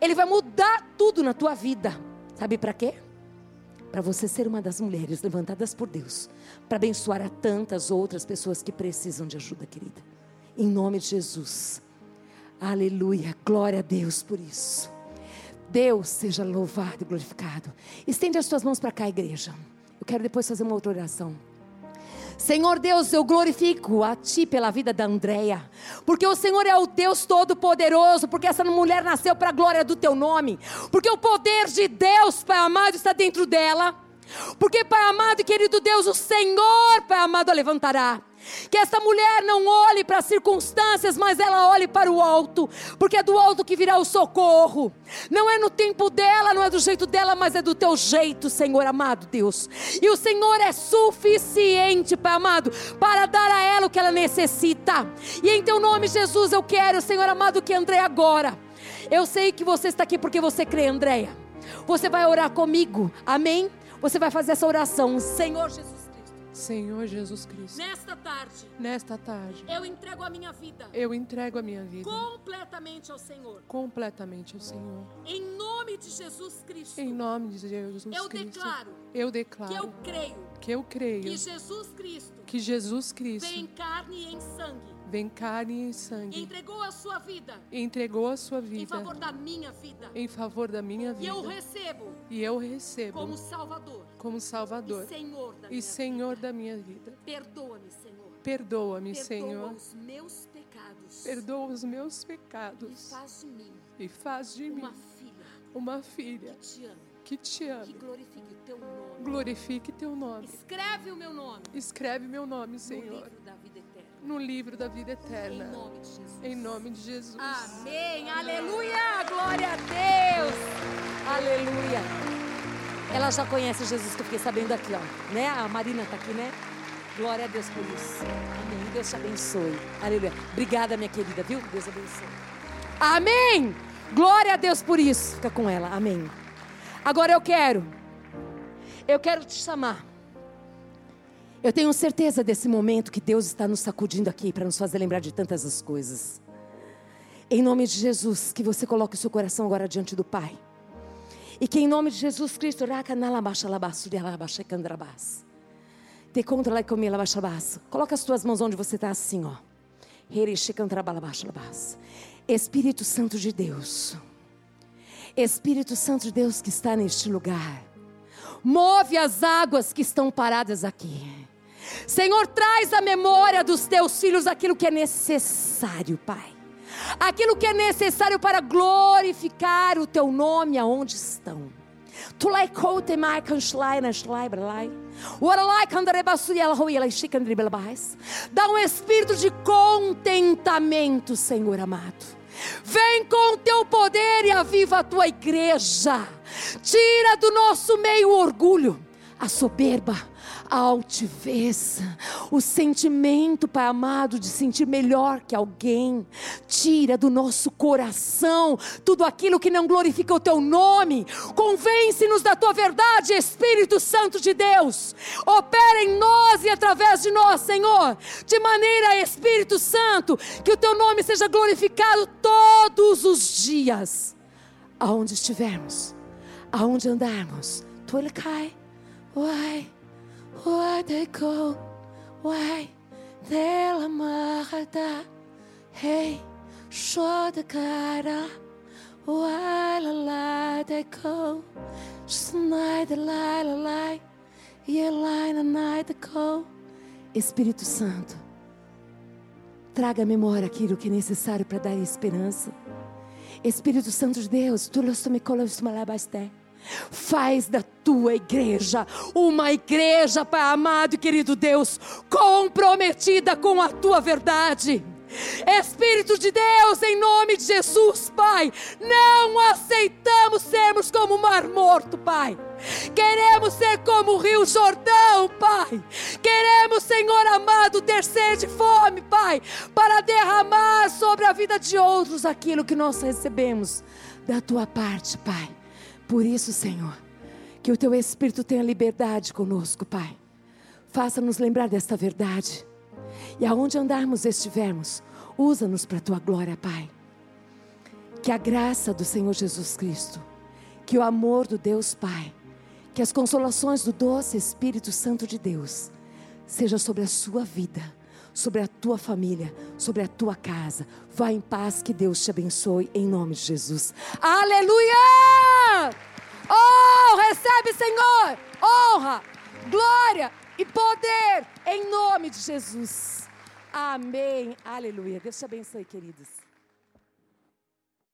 Ele vai mudar tudo na tua vida. Sabe para quê? Para você ser uma das mulheres levantadas por Deus, para abençoar a tantas outras pessoas que precisam de ajuda, querida. Em nome de Jesus. Aleluia. Glória a Deus por isso. Deus seja louvado e glorificado. Estende as tuas mãos para cá, igreja. Eu quero depois fazer uma outra oração. Senhor Deus, eu glorifico a Ti pela vida da Andréia, porque o Senhor é o Deus Todo-Poderoso, porque essa mulher nasceu para a glória do Teu nome, porque o poder de Deus, Pai amado, está dentro dela, porque, Pai amado e querido Deus, o Senhor, Pai amado, a levantará. Que essa mulher não olhe para as circunstâncias, mas ela olhe para o alto, porque é do alto que virá o socorro. Não é no tempo dela, não é do jeito dela, mas é do teu jeito, Senhor amado Deus. E o Senhor é suficiente, Pai amado, para dar a ela o que ela necessita. E em teu nome, Jesus, eu quero, Senhor amado, que André agora. Eu sei que você está aqui porque você crê, Andréia. Você vai orar comigo, amém? Você vai fazer essa oração, Senhor Jesus. Senhor Jesus Cristo. Nesta tarde. Nesta tarde. Eu entrego a minha vida. Eu entrego a minha vida. Completamente ao Senhor. Completamente ao Senhor. Em nome de Jesus Cristo. Em nome de Jesus eu Cristo. Declaro eu declaro. Que eu creio. Que eu creio. Que Jesus Cristo. Que Jesus Cristo. Vem carne e em sangue vem carne e sangue. Entregou a sua vida. Entregou a sua vida. Em favor da minha vida. Em favor da minha vida. E eu recebo. E eu recebo. Como Salvador. Como Salvador. E Senhor da e minha Senhor vida. da minha vida. Perdoa-me, Senhor. Perdoa-me, Senhor. Perdoa os meus pecados. Perdoa os meus pecados. E faz de mim. E faz de uma mim filha. Uma filha. Que te ama que te que ame. glorifique o teu nome. Glorifique teu nome. Escreve o meu nome Escreve meu nome, no livro da vida eterna. Em nome de Jesus. Em nome de Jesus. Amém. Aleluia. Glória a Deus. Aleluia. Ela já conhece Jesus, que eu fiquei sabendo aqui, ó. Né? A Marina tá aqui, né? Glória a Deus por isso. Amém. Deus te abençoe. Aleluia. Obrigada, minha querida, viu? Deus abençoe. Amém. Glória a Deus por isso. Fica com ela. Amém. Agora eu quero. Eu quero te chamar. Eu tenho certeza desse momento que Deus está nos sacudindo aqui para nos fazer lembrar de tantas as coisas. Em nome de Jesus, que você coloque o seu coração agora diante do Pai. E que em nome de Jesus Cristo, te contra lá comigo, Coloca as tuas mãos onde você está assim, ó. Espírito Santo de Deus. Espírito Santo de Deus que está neste lugar. Move as águas que estão paradas aqui. Senhor, traz à memória dos teus filhos aquilo que é necessário, Pai. Aquilo que é necessário para glorificar o teu nome aonde estão. Tu. Dá um espírito de contentamento, Senhor amado. Vem com o teu poder e aviva a tua igreja. Tira do nosso meio o orgulho, a soberba, a altivez, o sentimento, Pai amado, de sentir melhor que alguém. Tira do nosso coração tudo aquilo que não glorifica o teu nome. Convence-nos da tua verdade, Espírito Santo de Deus. Opera em nós e através de nós, Senhor, de maneira, Espírito Santo, que o teu nome seja glorificado todos os dias, aonde estivermos, aonde andarmos. Tu ele cai, uai. Why they go? Why they la marada? Hey, show the cara. Why la la they go? Snide the lie la. Yeah, lie the night the go. Espírito Santo, traga à memória aquilo que é necessário para dar esperança. Espírito Santo de Deus, tu lo me colas malabasté. Faz da tua igreja uma igreja, Pai amado e querido Deus, comprometida com a tua verdade. Espírito de Deus, em nome de Jesus, Pai, não aceitamos sermos como o mar morto, Pai. Queremos ser como o Rio Jordão, Pai. Queremos, Senhor amado, ter sede e fome, Pai, para derramar sobre a vida de outros aquilo que nós recebemos da tua parte, Pai. Por isso, Senhor, que o teu Espírito tenha liberdade conosco, Pai. Faça-nos lembrar desta verdade. E aonde andarmos estivermos, usa-nos para a tua glória, Pai. Que a graça do Senhor Jesus Cristo, que o amor do Deus Pai, que as consolações do doce Espírito Santo de Deus, seja sobre a sua vida, sobre a tua família, sobre a tua casa. Vá em paz, que Deus te abençoe, em nome de Jesus. Aleluia! Oh, recebe, Senhor, honra, glória e poder, em nome de Jesus. Amém. Aleluia. Deus te abençoe, queridos.